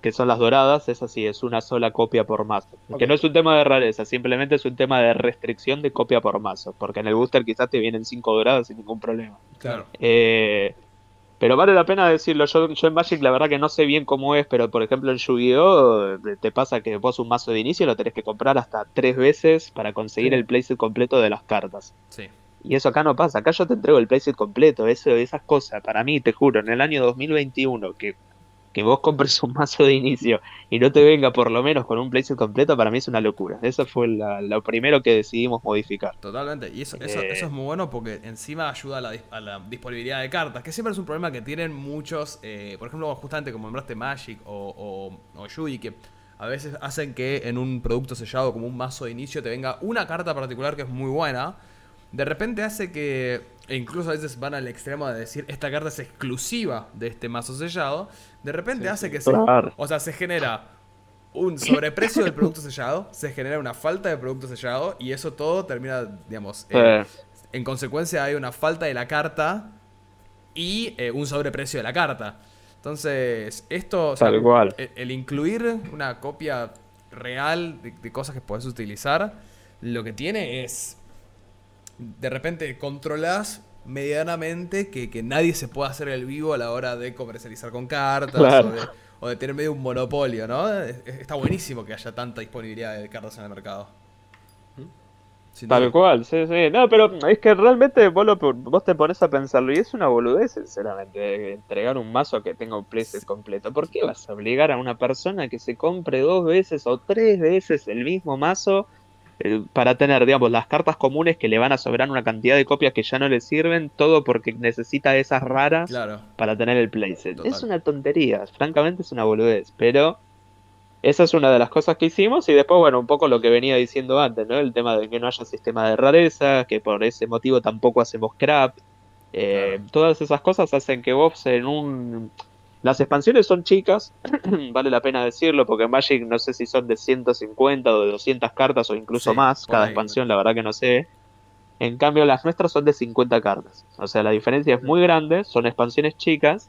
que son las doradas, esa sí es una sola copia por mazo. Que no es un tema de rareza, simplemente es un tema de restricción de copia por mazo, porque en el booster quizás te vienen cinco doradas sin ningún problema. Claro. Pero vale la pena decirlo. Yo, yo en Magic la verdad que no sé bien cómo es, pero por ejemplo en Yu-Gi-Oh! te pasa que vos un mazo de inicio lo tenés que comprar hasta tres veces para conseguir el playset completo de las cartas. Sí. Y eso acá no pasa. Acá yo te entrego el playset completo. Eso, esas cosas, para mí, te juro, en el año 2021, que que vos compres un mazo de inicio y no te venga por lo menos con un playset completo, para mí es una locura. Eso fue lo primero que decidimos modificar. Totalmente, y eso, eso, eso es muy bueno porque encima ayuda a la, disponibilidad de cartas, que siempre es un problema que tienen muchos, eh, por ejemplo, justamente como nombraste Magic o, o, o Yugi, que a veces hacen que en un producto sellado como un mazo de inicio te venga una carta particular que es muy buena. De repente hace que, e incluso a veces van al extremo de decir, esta carta es exclusiva de este mazo sellado de repente hace que se. O sea, se genera un sobreprecio del producto sellado, se genera una falta de producto sellado y eso todo termina, digamos. Eh, en consecuencia, hay una falta de la carta y eh, un sobreprecio de la carta. Entonces, esto. Tal cual. El, incluir una copia real de, cosas que puedes utilizar, lo que tiene es. De repente controlas medianamente que, nadie se pueda hacer el vivo a la hora de comercializar con cartas o, de, tener medio un monopolio, ¿no? Está buenísimo que haya tanta disponibilidad de cartas en el mercado. Tal cual, sí, sí. No, pero es que realmente vos, vos te pones a pensarlo y es una boludez, sinceramente, entregar un mazo que tenga un playset completo. ¿Por qué vas a obligar a una persona que se compre dos veces o tres veces el mismo mazo eh, para tener, digamos, las cartas comunes que le van a sobrar una cantidad de copias que ya no le sirven, todo porque necesita esas raras para tener el playset. Es una tontería, francamente es una boludez, pero esa es una de las cosas que hicimos y después, bueno, un poco lo que venía diciendo antes, ¿no? El tema de que no haya sistema de rareza, que por ese motivo tampoco hacemos crap. Eh, todas esas cosas hacen que vos en un las expansiones son chicas, vale la pena decirlo, porque Magic no sé si son de 150 o de 200 cartas o incluso más cada expansión, la verdad que no sé. En cambio, las nuestras son de 50 cartas. O sea, la diferencia es muy grande, son expansiones chicas.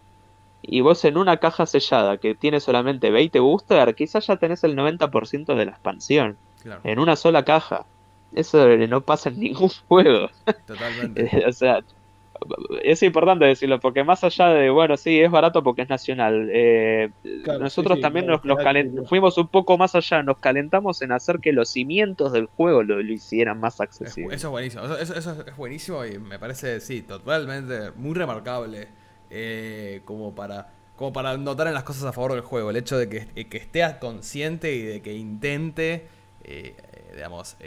Y vos en una caja sellada que tiene solamente 20 booster, quizás ya tenés el 90% de la expansión. En una sola caja. Eso no pasa en ningún juego. Totalmente. o sea, es importante decirlo, porque más allá de, bueno, sí, es barato porque es nacional, eh, nosotros también nos, fuimos un poco más allá, nos calentamos en hacer que los cimientos del juego lo, hicieran más accesible. Eso es buenísimo, eso, es buenísimo y me parece, sí, totalmente muy remarcable eh, como para como para notar en las cosas a favor del juego, el hecho de que, que esté consciente y de que intente, eh, digamos,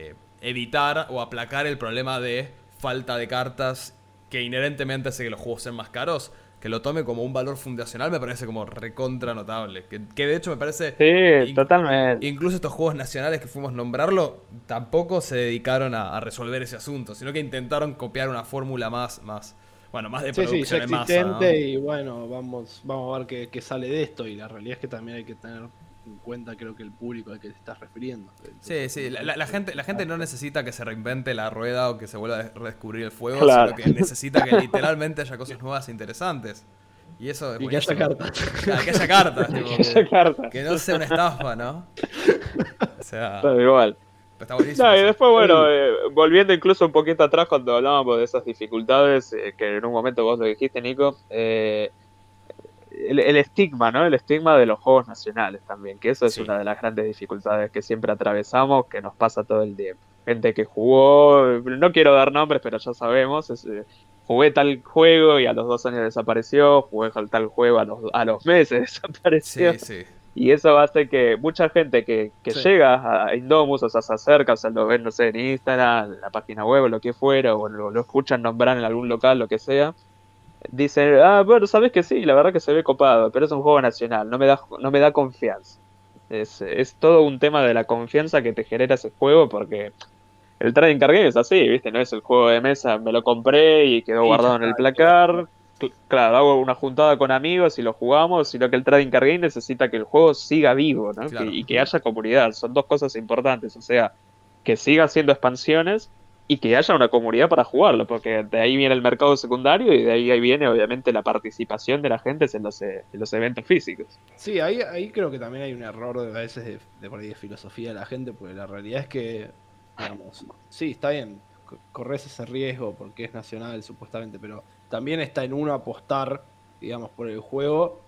evitar o aplacar el problema de falta de cartas que inherentemente hace que los juegos sean más caros, que lo tome como un valor fundacional me parece como recontra notable. Que, de hecho me parece... Sí, totalmente. Incluso estos juegos nacionales que fuimos a nombrarlo, tampoco se dedicaron a, resolver ese asunto, sino que intentaron copiar una fórmula más, más, bueno, más de producción sí, sí, Y bueno, vamos, vamos a ver qué, qué, sale de esto. Y la realidad es que también hay que tener en cuenta creo que el público al que te estás refiriendo. sí, sí, la, gente, la gente no necesita que se reinvente la rueda o que se vuelva a redescubrir el fuego, sino que necesita que literalmente haya cosas nuevas e interesantes. Y eso y que haya cartas. que haya cartas. que, no sea una estafa, ¿no? O sea... igual. Está buenísimo. y después, bueno, eh, volviendo incluso un poquito atrás cuando hablábamos de esas dificultades, eh, que en un momento vos lo dijiste, Nico, eh, el, estigma, ¿no? El estigma de los juegos nacionales también, que eso es una de las grandes dificultades que siempre atravesamos, que nos pasa todo el tiempo. Gente que jugó, no quiero dar nombres, pero ya sabemos, eh, jugué tal juego y a los dos años desapareció, jugué tal juego a los, a los meses desapareció. Y eso hace que mucha gente que, que Sí. llega a Indomus, o sea, se acerca, o sea, lo ven, no sé, en Instagram, en la página web, o lo que fuera, o lo, lo escuchan nombrar en algún local, lo que sea, dicen, ah, bueno, sabes que sí, la verdad que se ve copado, pero es un juego nacional, no me da, no me da confianza. Es, es todo un tema de la confianza que te genera ese juego, porque el trading card game es así, ¿viste? No es el juego de mesa, me lo compré y quedó guardado en el placar. Cl- Claro, hago una juntada con amigos y lo jugamos, sino que el trading card game necesita que el juego siga vivo, ¿no? Claro. Que- y que haya comunidad. Son dos cosas importantes, o sea, que siga haciendo expansiones y que haya una comunidad para jugarlo, porque de ahí viene el mercado secundario y de ahí, ahí viene obviamente la participación de la gente en los, e- en los eventos físicos. Sí, ahí, ahí creo que también hay un error de, a veces de, de por ahí de filosofía de la gente, porque la realidad es que, digamos, sí, está bien, co- corres ese riesgo porque es nacional supuestamente, pero también está en uno apostar, digamos, por el juego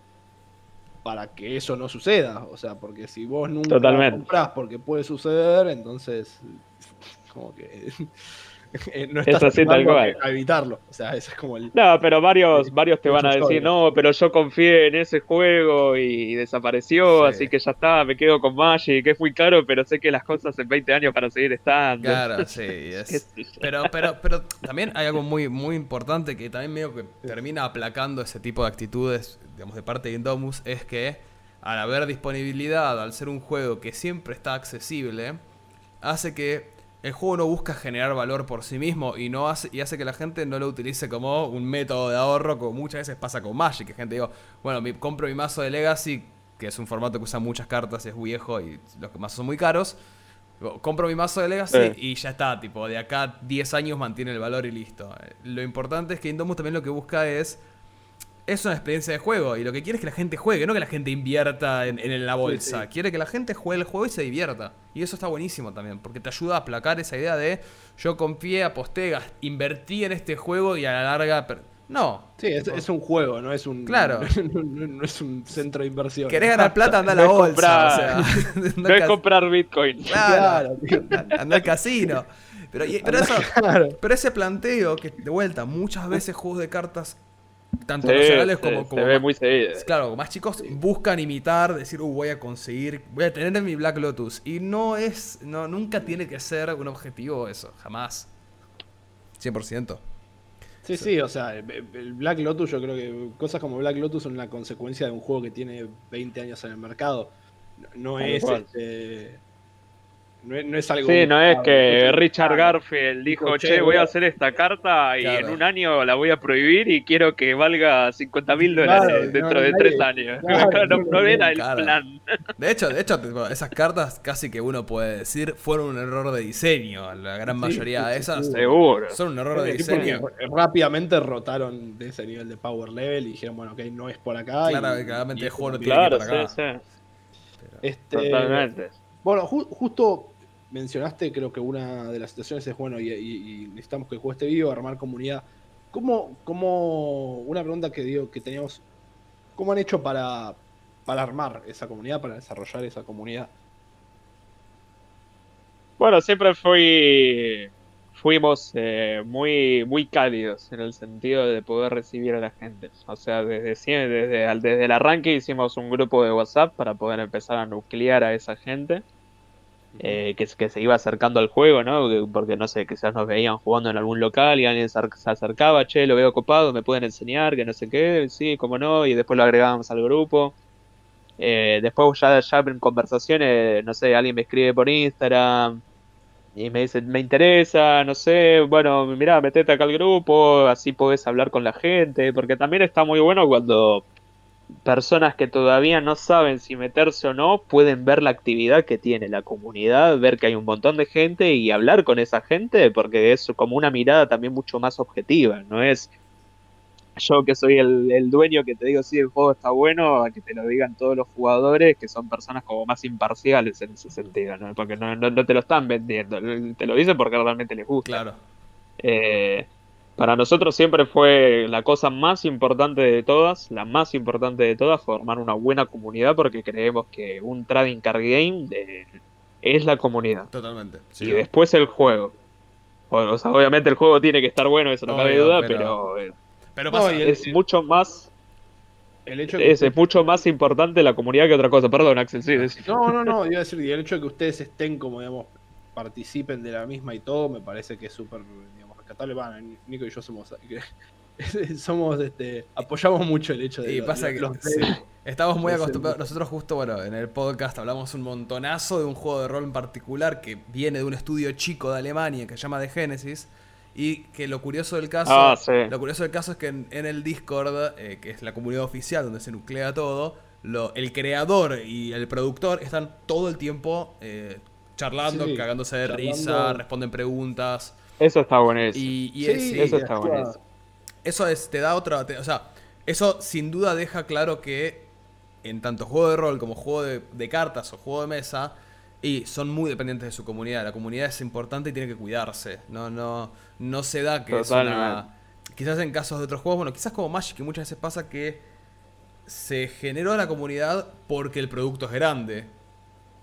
para que eso no suceda. O sea, porque si vos nunca Totalmente. compras porque puede suceder, entonces como que eh, no Es estás así tal cual. a evitarlo. O sea, ese es como el... No, pero varios, varios te van a decir, no, pero yo confié en ese juego y desapareció, Sí. así que ya está, me quedo con Magic, que es muy caro, pero sé que las cosas en 20 años para seguir estando. Claro, sí. es- Pero, pero, pero también hay algo muy, muy importante que también medio que termina aplacando ese tipo de actitudes, digamos, de parte de Indomus, es que al haber disponibilidad, al ser un juego que siempre está accesible, hace que el juego no busca generar valor por sí mismo y no hace, y hace que la gente no lo utilice como un método de ahorro, como muchas veces pasa con Magic, que gente digo, bueno, compro mi mazo de Legacy, que es un formato que usa muchas cartas, es viejo y los mazos son muy caros. Compro mi mazo de Legacy y ya está, tipo, de acá 10 años mantiene el valor y listo. Lo importante es que Indomus también lo que busca es. Es una experiencia de juego y lo que quiere es que la gente juegue, no que la gente invierta en, en la bolsa. sí. Quiere que la gente juegue el juego y se divierta. Y eso está buenísimo también, porque te ayuda a aplacar esa idea de yo confié, aposté, invertí en este juego y a la larga. per-". No. Sí, es, es un juego, no es un... Claro. No, no- no es un centro de inversión. Querés ganar plata, anda a la bolsa. comprar- o sea, anda No al es cas- comprar Bitcoin. Claro, anda al casino. Pero, y- pero eso, Claro. Pero ese planteo, que de vuelta, muchas veces juegos de cartas, tanto Sí, nacionales como, se como ve más- muy seguido. claro, más chicos, buscan imitar, decir, uh, voy a conseguir, voy a tener en mi Black Lotus. Y no es, no, nunca tiene que ser un objetivo eso, jamás. 100%. Sí, sí, o sea, el Black Lotus, yo creo que cosas como Black Lotus son una consecuencia de un juego que tiene 20 años en el mercado. No, no es este, no, es, no es algo. Sí, no es que Richard. Garfield dijo, che, "Che, voy a hacer esta carta y Claro. en un año la voy a prohibir y quiero que valga 50 mil dólares Claro, dentro no, de nadie- tres años. claro, no, era el claro. plan. De hecho, de hecho, esas cartas casi que uno puede decir fueron un error de diseño. La gran Sí, mayoría sí, de esas sí. Seguro. son un error de diseño. rápidamente rotaron de ese nivel de power level y dijeron, bueno, ok, no es por acá. y- Claro, claramente y el juego no tiene Claro, que ir para sí, acá. sí. Este, Totalmente. Bueno, ju- justo mencionaste, creo que una de las situaciones es, bueno, y, necesitamos que el juego esté vivo, armar comunidad. ¿Cómo, cómo, una pregunta que digo que teníamos, ¿cómo han hecho para, para armar esa comunidad, para desarrollar esa comunidad? Bueno, siempre fui, fuimos eh, muy, muy cálidos en el sentido de poder recibir a la gente. O sea, desde, desde, desde el arranque hicimos un grupo de WhatsApp para poder empezar a nuclear a esa gente eh, que, que se iba acercando al juego, ¿no? Que- Porque no sé, quizás nos veían jugando en algún local y alguien se acercaba, che, lo veo copado, me pueden enseñar, que no sé qué, sí, cómo no, y después lo agregábamos al grupo. Eh, después ya, ya en conversaciones, no sé, alguien me escribe por Instagram y me dice, me interesa, no sé, bueno, mirá, metete acá al grupo, así podés hablar con la gente, porque también está muy bueno cuando personas que todavía no saben si meterse o no pueden ver la actividad que tiene la comunidad, ver que hay un montón de gente y hablar con esa gente, porque es como una mirada también mucho más objetiva, no es yo que soy el, el dueño que te digo sí el juego está bueno, a que te lo digan todos los jugadores que son personas como más imparciales en ese sentido, ¿no? porque no, no, no te lo están vendiendo, te lo dicen porque realmente les gusta. Claro. Eh, para nosotros siempre fue la cosa más importante de todas, la más importante de todas, formar una buena comunidad porque creemos que un trading card game es la comunidad Totalmente. y después el juego. O, o sea, obviamente el juego tiene que estar bueno, eso no cabe duda, pero- pero, Pero No, pasa, el- es mucho más. El hecho de que es, es mucho más importante la comunidad que otra cosa. Perdón, Axel, sí, decí. No, no, no, iba a decir, y el hecho de que ustedes estén como, digamos, participen de la misma y todo, me parece que es súper, digamos, rescatable. Bueno, Nico y yo somos, somos, este, apoyamos mucho el hecho de Y lo- pasa que los sí, medios. estamos muy acostumbrados. Nosotros justo, bueno, en el podcast hablamos un montonazo de un juego de rol en particular que viene de un estudio chico de Alemania que se llama The Genesis. Y que lo curioso del caso, Ah, sí. lo curioso del caso es que en, en el Discord, eh, que es la comunidad oficial donde se nuclea todo, lo, el creador y el productor están todo el tiempo eh, charlando, Sí, cagándose de charlando. risa, responden preguntas. Eso está buenísimo. Y, y Sí, es- eso está buenísimo. eso es, te da otra. te- o sea, eso sin duda deja claro que en tanto juego de rol como juego de, de cartas o juego de mesa, y son muy dependientes de su comunidad. La comunidad es importante y tiene que cuidarse. No, no, no se da que es una. Quizás en casos de otros juegos, bueno, quizás como Magic, que muchas veces pasa que se generó la comunidad porque el producto es grande.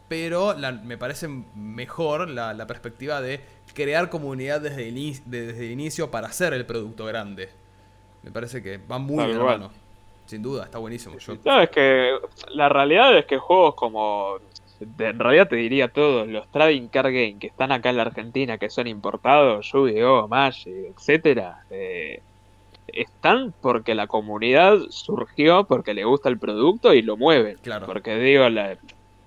Pero la- me parece mejor la, la perspectiva de crear comunidad desde el, de- desde el inicio para hacer el producto grande. Me parece que va muy Tal de la cual. mano. Sin duda, está buenísimo. Yo- No, es que la realidad es que juegos como. De- en realidad te diría todos, los trading card game que están acá en la Argentina, que son importados, Yu-Gi-Oh!, Magic, etcétera, eh, están porque la comunidad surgió porque le gusta el producto y lo mueven. Claro. Porque digo, la-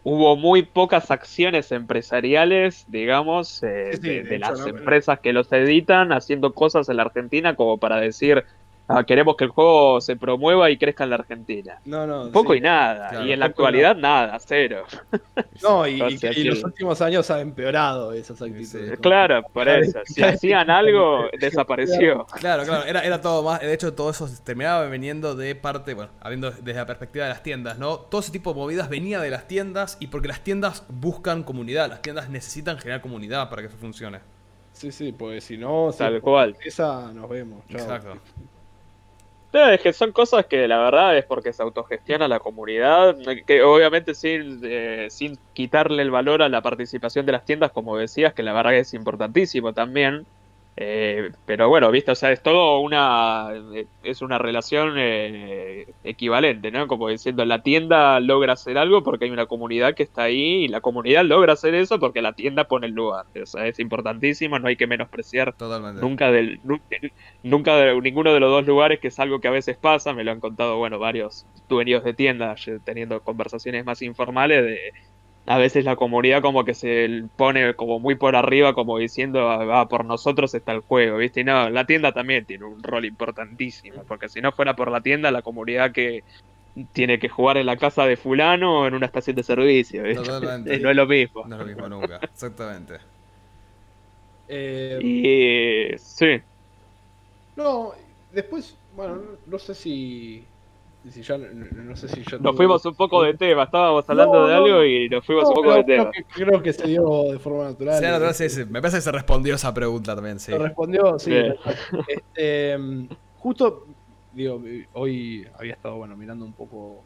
hubo muy pocas acciones empresariales, digamos, eh, Sí, sí, de, de de hecho, las no- empresas que los editan haciendo cosas en la Argentina como para decir, ah, queremos que el juego se promueva y crezca en la Argentina. No, no. Poco sí. y nada. Claro, y en la actualidad nada, cero. No, y, O y- sea y los últimos años han empeorado esas actitudes. Claro, por eso. Si hacían algo, desapareció. Claro, claro, era, era todo más. De hecho, todo eso terminaba viniendo de parte, bueno, habiendo desde la perspectiva de las tiendas, ¿no? Todo ese tipo de movidas venía de las tiendas y porque las tiendas buscan comunidad, las tiendas necesitan generar comunidad para que eso funcione. Sí, sí, porque si no, si Tal por cual. Esa nos vemos. chao. Exacto. No, es que son cosas que la verdad es porque se autogestiona la comunidad, que obviamente sin, eh, sin quitarle el valor a la participación de las tiendas, como decías, que la verdad es importantísimo también. Eh, pero bueno, viste, o sea, es todo una es una relación eh, equivalente, ¿no? Como diciendo, la tienda logra hacer algo porque hay una comunidad que está ahí y la comunidad logra hacer eso porque la tienda pone el lugar. O sea, es importantísimo, no hay que menospreciar Totalmente. Nunca del, nu- nunca de ninguno de los dos lugares, que es algo que a veces pasa, me lo han contado, bueno, varios dueños de tiendas, teniendo conversaciones más informales, de a veces la comunidad como que se pone como muy por arriba, como diciendo, ah, por nosotros está el juego, ¿viste? Y no, la tienda también tiene un rol importantísimo, porque si no fuera por la tienda, la comunidad que tiene que jugar en la casa de fulano o en una estación de servicio, ¿viste? Totalmente. no es lo mismo. No es lo mismo nunca. Exactamente. Eh, Y sí. No, después, bueno, no, no sé si. Si ya, no, no sé si ya Nos fuimos un poco de tema, estábamos hablando No, de no, algo y nos fuimos No, un poco pero de creo tema. que, creo que se dio de forma natural. Sí, natural, sí, sí. Me parece que se respondió esa pregunta también, sí. Se respondió, sí. Este, justo, digo, hoy había estado, bueno, mirando un poco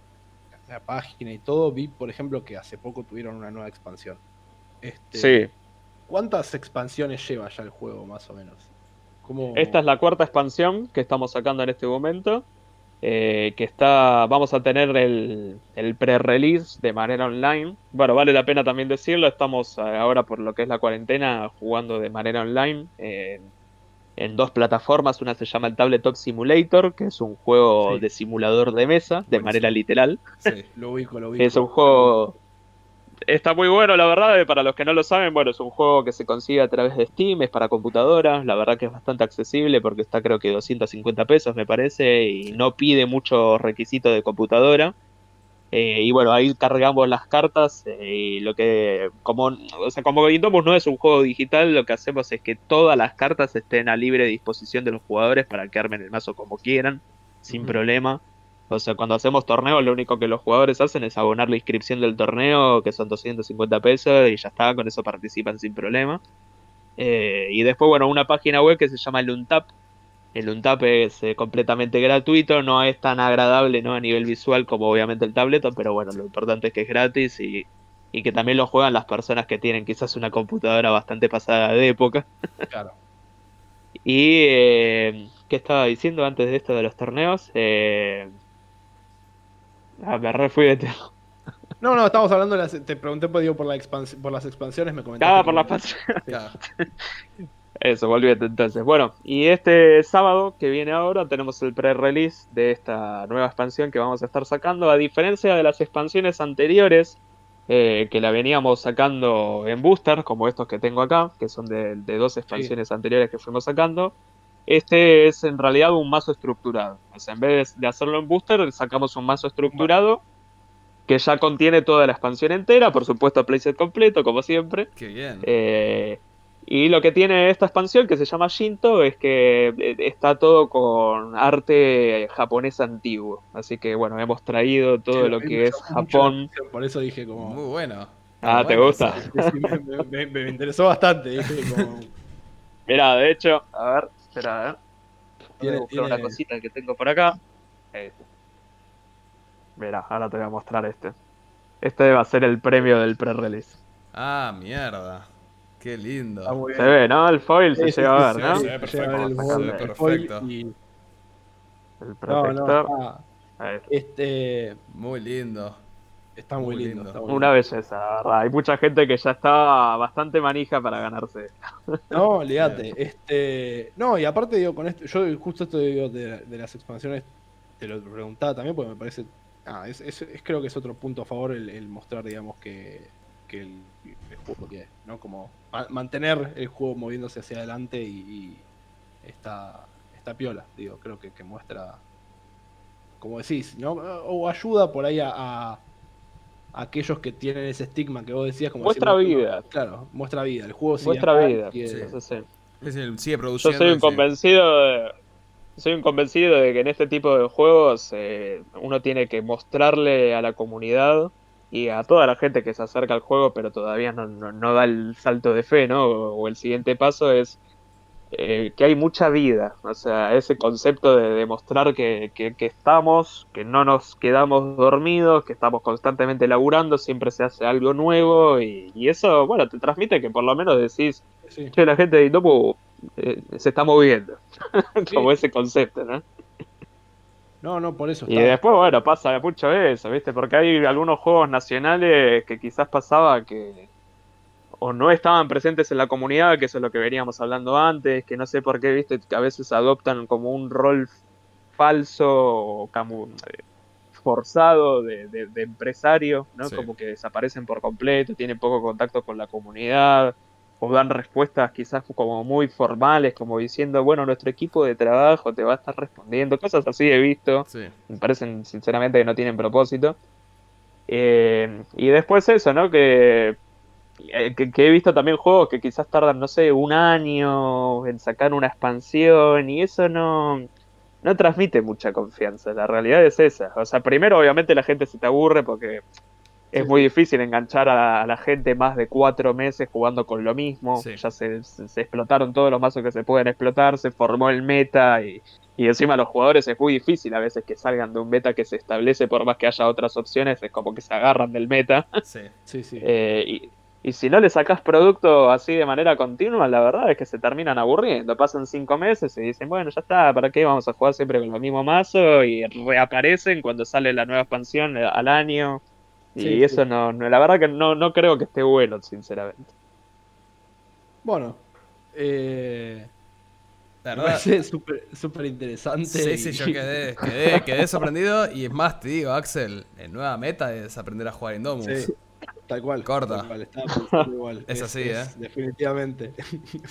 la página y todo. Vi, por ejemplo, que hace poco tuvieron una nueva expansión. Este, Sí, ¿Cuántas expansiones lleva ya el juego, más o menos? ¿Cómo... esta es la cuarta expansión que estamos sacando en este momento. Eh, que está, vamos a tener el, el pre-release de manera online. Bueno, vale la pena también decirlo, estamos eh, ahora por lo que es la cuarentena jugando de manera online en, en dos plataformas. Una se llama el Tabletop Simulator, que es un juego Sí. de simulador de mesa, de Buenísimo. manera literal. Sí. Lo ubico, lo ubico. Es un juego. Está muy bueno, la verdad. eh, Para los que no lo saben, bueno, es un juego que se consigue a través de Steam, es para computadoras. La verdad que es bastante accesible porque está, creo que 250 pesos, me parece, y no pide muchos requisitos de computadora. Eh, y bueno, ahí cargamos las cartas. eh, y lo que, como, o sea, como Indomus no es un juego digital, lo que hacemos es que todas las cartas estén a libre disposición de los jugadores para que armen el mazo como quieran, sin problema. O sea, cuando hacemos torneos, lo único que los jugadores hacen es abonar la inscripción del torneo, que son 250 pesos, y ya está, con eso participan sin problema. Eh, y después, bueno, una página web que se llama el Untap. El Untap es eh, completamente gratuito, no es tan agradable ¿no? a nivel visual como obviamente el tableto, pero bueno, lo importante es que es gratis y, y que también lo juegan las personas que tienen quizás una computadora bastante pasada de época. Claro. Y, eh, ¿qué estaba diciendo antes de esto de los torneos? Eh, Ah, me re fui de tema. No, no, estamos hablando de las. Te pregunté digo, por, la expans- por las expansiones, me comentaste. Ah, por que- la expansión. Claro. Eso, volviendo entonces. Bueno, y este sábado que viene ahora tenemos el pre-release de esta nueva expansión que vamos a estar sacando. A diferencia de las expansiones anteriores, eh, que la veníamos sacando en booster, como estos que tengo acá, que son de, de dos expansiones anteriores que fuimos sacando. Este es en realidad un mazo estructurado. O sea, en vez de hacerlo en booster, sacamos un mazo estructurado que ya contiene toda la expansión entera, por supuesto playset completo, como siempre. Qué bien. Eh, y lo que tiene esta expansión, que se llama Shinto, es que eh, está todo con arte japonés antiguo. Así que bueno, hemos traído todo Sí, lo que es mucho Japón. atención, Por eso dije como. Muy bueno. Ah, ¿te bueno, gusta? sí. Sí, sí, me, me- me- me interesó bastante. Dije como. Mira, de hecho, a ver, espera, a ver. Voy a buscar una cosita que tengo por acá. Este. Mira, ahora te voy a mostrar este. Este va a ser el premio del pre-release. Ah, mierda. Qué lindo. Se ve, ¿no? El foil se Sí, sí, llega a sí, ver, sí, ¿no? se ve perfecto, a ver el se ve el foil perfecto. y- El No, no, protector. este, Muy lindo. Está muy, Muy lindo. lindo. está muy Una lindo. belleza, la verdad. Hay mucha gente que ya está bastante manija para ganarse. No, olvídate. Este, no, y aparte digo, con esto, yo justo esto digo de, de las expansiones, te lo preguntaba también porque me parece, ah, es, es- es- creo que es otro punto a favor el, el mostrar, digamos, que, que el, el juego que, ¿no? Como ma- mantener el juego moviéndose hacia adelante y, y está, está piola, digo, creo que, que muestra, como decís, ¿no? O ayuda por ahí a aquellos que tienen ese estigma que vos decías, como Muestra vida. Claro, muestra vida. El juego sigue Muestra acá, vida. sigue- Sí. Eso sí. Es el- sigue Yo produciendo. soy y un convencido de, soy un convencido de que en este tipo de juegos eh, uno tiene que mostrarle a la comunidad y a toda la gente que se acerca al juego pero todavía no, no, no da el salto de fe, ¿no? O, o el siguiente paso es eh, que hay mucha vida, o sea, ese concepto de demostrar que, que, que estamos, que no nos quedamos dormidos, que estamos constantemente laburando, siempre se hace algo nuevo y, y eso, bueno, te transmite que por lo menos decís, sí. Che, la gente de Itopu eh, se está moviendo. Como ese concepto, ¿no? No, no, por eso Y está. después, bueno, pasa mucho eso, ¿viste? Porque hay algunos juegos nacionales que quizás pasaba que o no estaban presentes en la comunidad, que eso es lo que veníamos hablando antes, que no sé por qué, ¿viste? Que a veces adoptan como un rol falso o como eh, forzado de, de- de empresario, ¿no? Sí. Como que desaparecen por completo, tienen poco contacto con la comunidad, o dan respuestas quizás como muy formales, como diciendo, bueno, nuestro equipo de trabajo te va a estar respondiendo, cosas así he visto Sí. me parecen sinceramente que no tienen propósito. Eh, y después eso, ¿no? Que, que, que he visto también juegos que quizás tardan, no sé, un año en sacar una expansión y eso no, no transmite mucha confianza. La realidad es esa. O sea, primero obviamente la gente se te aburre porque es Sí, muy difícil enganchar a, a la gente más de cuatro meses jugando con lo mismo. Sí. Ya se, se- se explotaron todos los mazos que se pueden explotar, se formó el meta y, y encima los jugadores es muy difícil a veces que salgan de un meta que se establece por más que haya otras opciones, es como que se agarran del meta. Sí. Sí, sí. Eh, y, y si no le sacas producto así de manera continua, la verdad es que se terminan aburriendo. Pasan cinco meses y dicen, bueno, ya está, ¿para qué vamos a jugar siempre con el mismo mazo? Y reaparecen cuando sale la nueva expansión eh, al año. Y Sí, eso sí. no, no, la verdad que no, no creo que esté bueno, sinceramente. Bueno, eh, La verdad. parece súper súper interesante. Sí, sí, yo quedé, quedé, quedé sorprendido. Y es más, te digo, Axel, en nueva meta es aprender a jugar Indomus. Sí, tal cual. Corta. tal cual, estaba pensando igual. Es así, ¿eh? Definitivamente.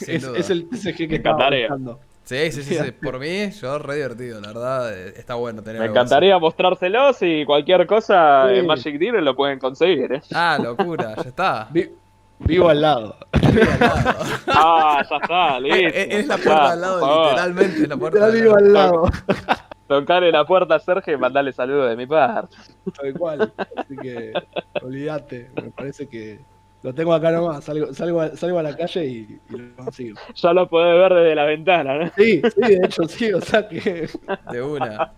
Es, el TCG que Me estaba encantaría. buscando. Sí, sí, sí, sí. Por mí, yo re divertido, la verdad. eh, Está bueno tener Me así. encantaría mostrárselos y cualquier cosa Sí. en Magic Dealer lo pueden conseguir, ¿eh? Ah, locura, ya está. Vi- vivo al lado. Vivo al lado. Ah, ya está, listo. Es, la puerta está, al lado, literalmente es la puerta vivo al lado. Tocarle la puerta a Sergio y mandarle saludos de mi parte. Tal cual. Así que olvídate. Me parece que lo tengo acá nomás. Salgo, salgo, a, salgo a la calle y, y lo consigo. Ya lo podés ver desde la ventana, ¿no? Sí, sí, de hecho sí. O sea que. De una.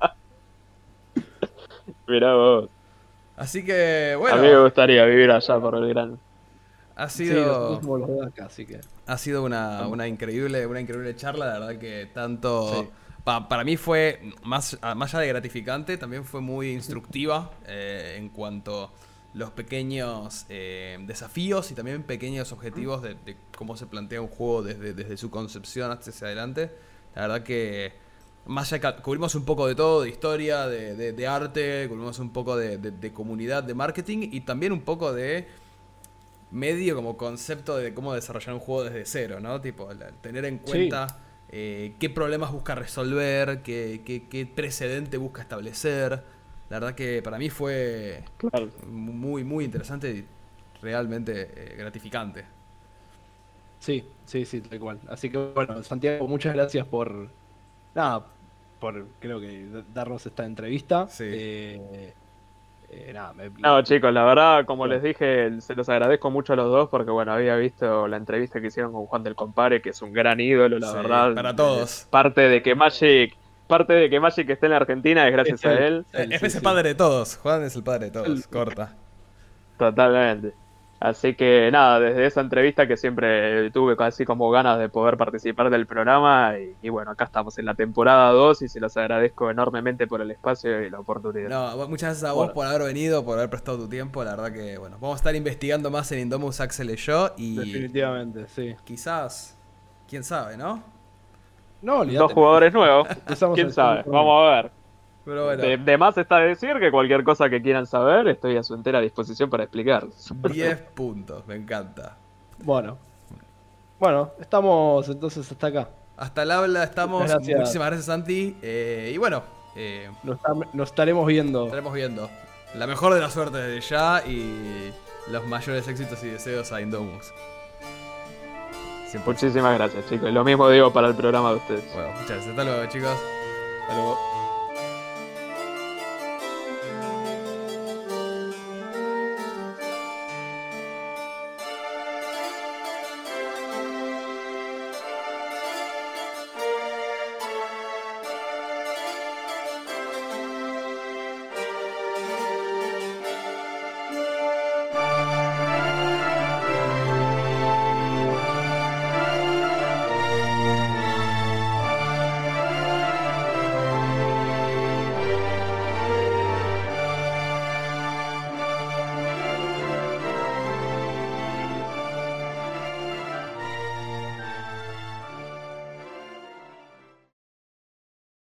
Mirá vos. Así que, A mí me bueno, gustaría vivir allá por el gran. ha Sí, sido. somos los acá, así que. Ha sido una, una increíble, una increíble charla, la verdad que tanto Sí. Pa- para mí fue, más, más allá de gratificante, también fue muy instructiva eh, en cuanto los pequeños eh, desafíos y también pequeños objetivos de, de cómo se plantea un juego desde, desde su concepción hasta hacia adelante. La verdad que más allá cubrimos un poco de todo, de historia, de, de- de arte, cubrimos un poco de, de- de comunidad, de marketing y también un poco de medio como concepto de cómo desarrollar un juego desde cero, ¿no? Tipo, tener en Sí. Eh, qué problemas busca resolver, qué, qué- qué precedente busca establecer. La verdad que para mí fue Claro. muy, muy interesante y realmente eh, gratificante. Sí, sí, sí, tal cual. Así que bueno, Santiago, muchas gracias por. Nada, por creo que darnos esta entrevista. Sí. Eh, eh, nada, me- No, chicos, la verdad, como les dije, se los agradezco mucho a los dos porque, bueno, había visto la entrevista que hicieron con Juan del Compare, que es un gran ídolo, la Sí, verdad. para todos. Parte de que Magic, parte de que Magic esté en la Argentina es gracias a él. Sí, Eh, es el sí. padre de todos. Juan es el padre de todos. Corta. Totalmente. Así que nada, desde esa entrevista que siempre tuve casi como ganas de poder participar del programa y, y bueno, acá estamos en la temporada 2 y se los agradezco enormemente por el espacio y la oportunidad. No, muchas gracias a vos Bueno. por haber venido, por haber prestado tu tiempo. La verdad que, bueno, vamos a estar investigando más en Indomus Axel y yo. Y Definitivamente, sí. quizás, quién sabe, ¿no? No. Dos jugadores nuevos, quién sabe, vamos a ver. Pero bueno, De, de más está decir que cualquier cosa que quieran saber estoy a su entera disposición para explicarles. 10 puntos, me encanta. Bueno. Bueno, estamos entonces hasta acá. Hasta el habla estamos. Gracias. Muchísimas gracias, Santi. Eh, y bueno, eh, Nos, estaremos viendo. estaremos viendo. La mejor de la suerte desde ya y los mayores éxitos y deseos a Indomus. 100%. Muchísimas gracias, chicos. Y lo mismo digo para el programa de ustedes. Bueno, muchas gracias. Hasta luego, chicos. Hasta luego.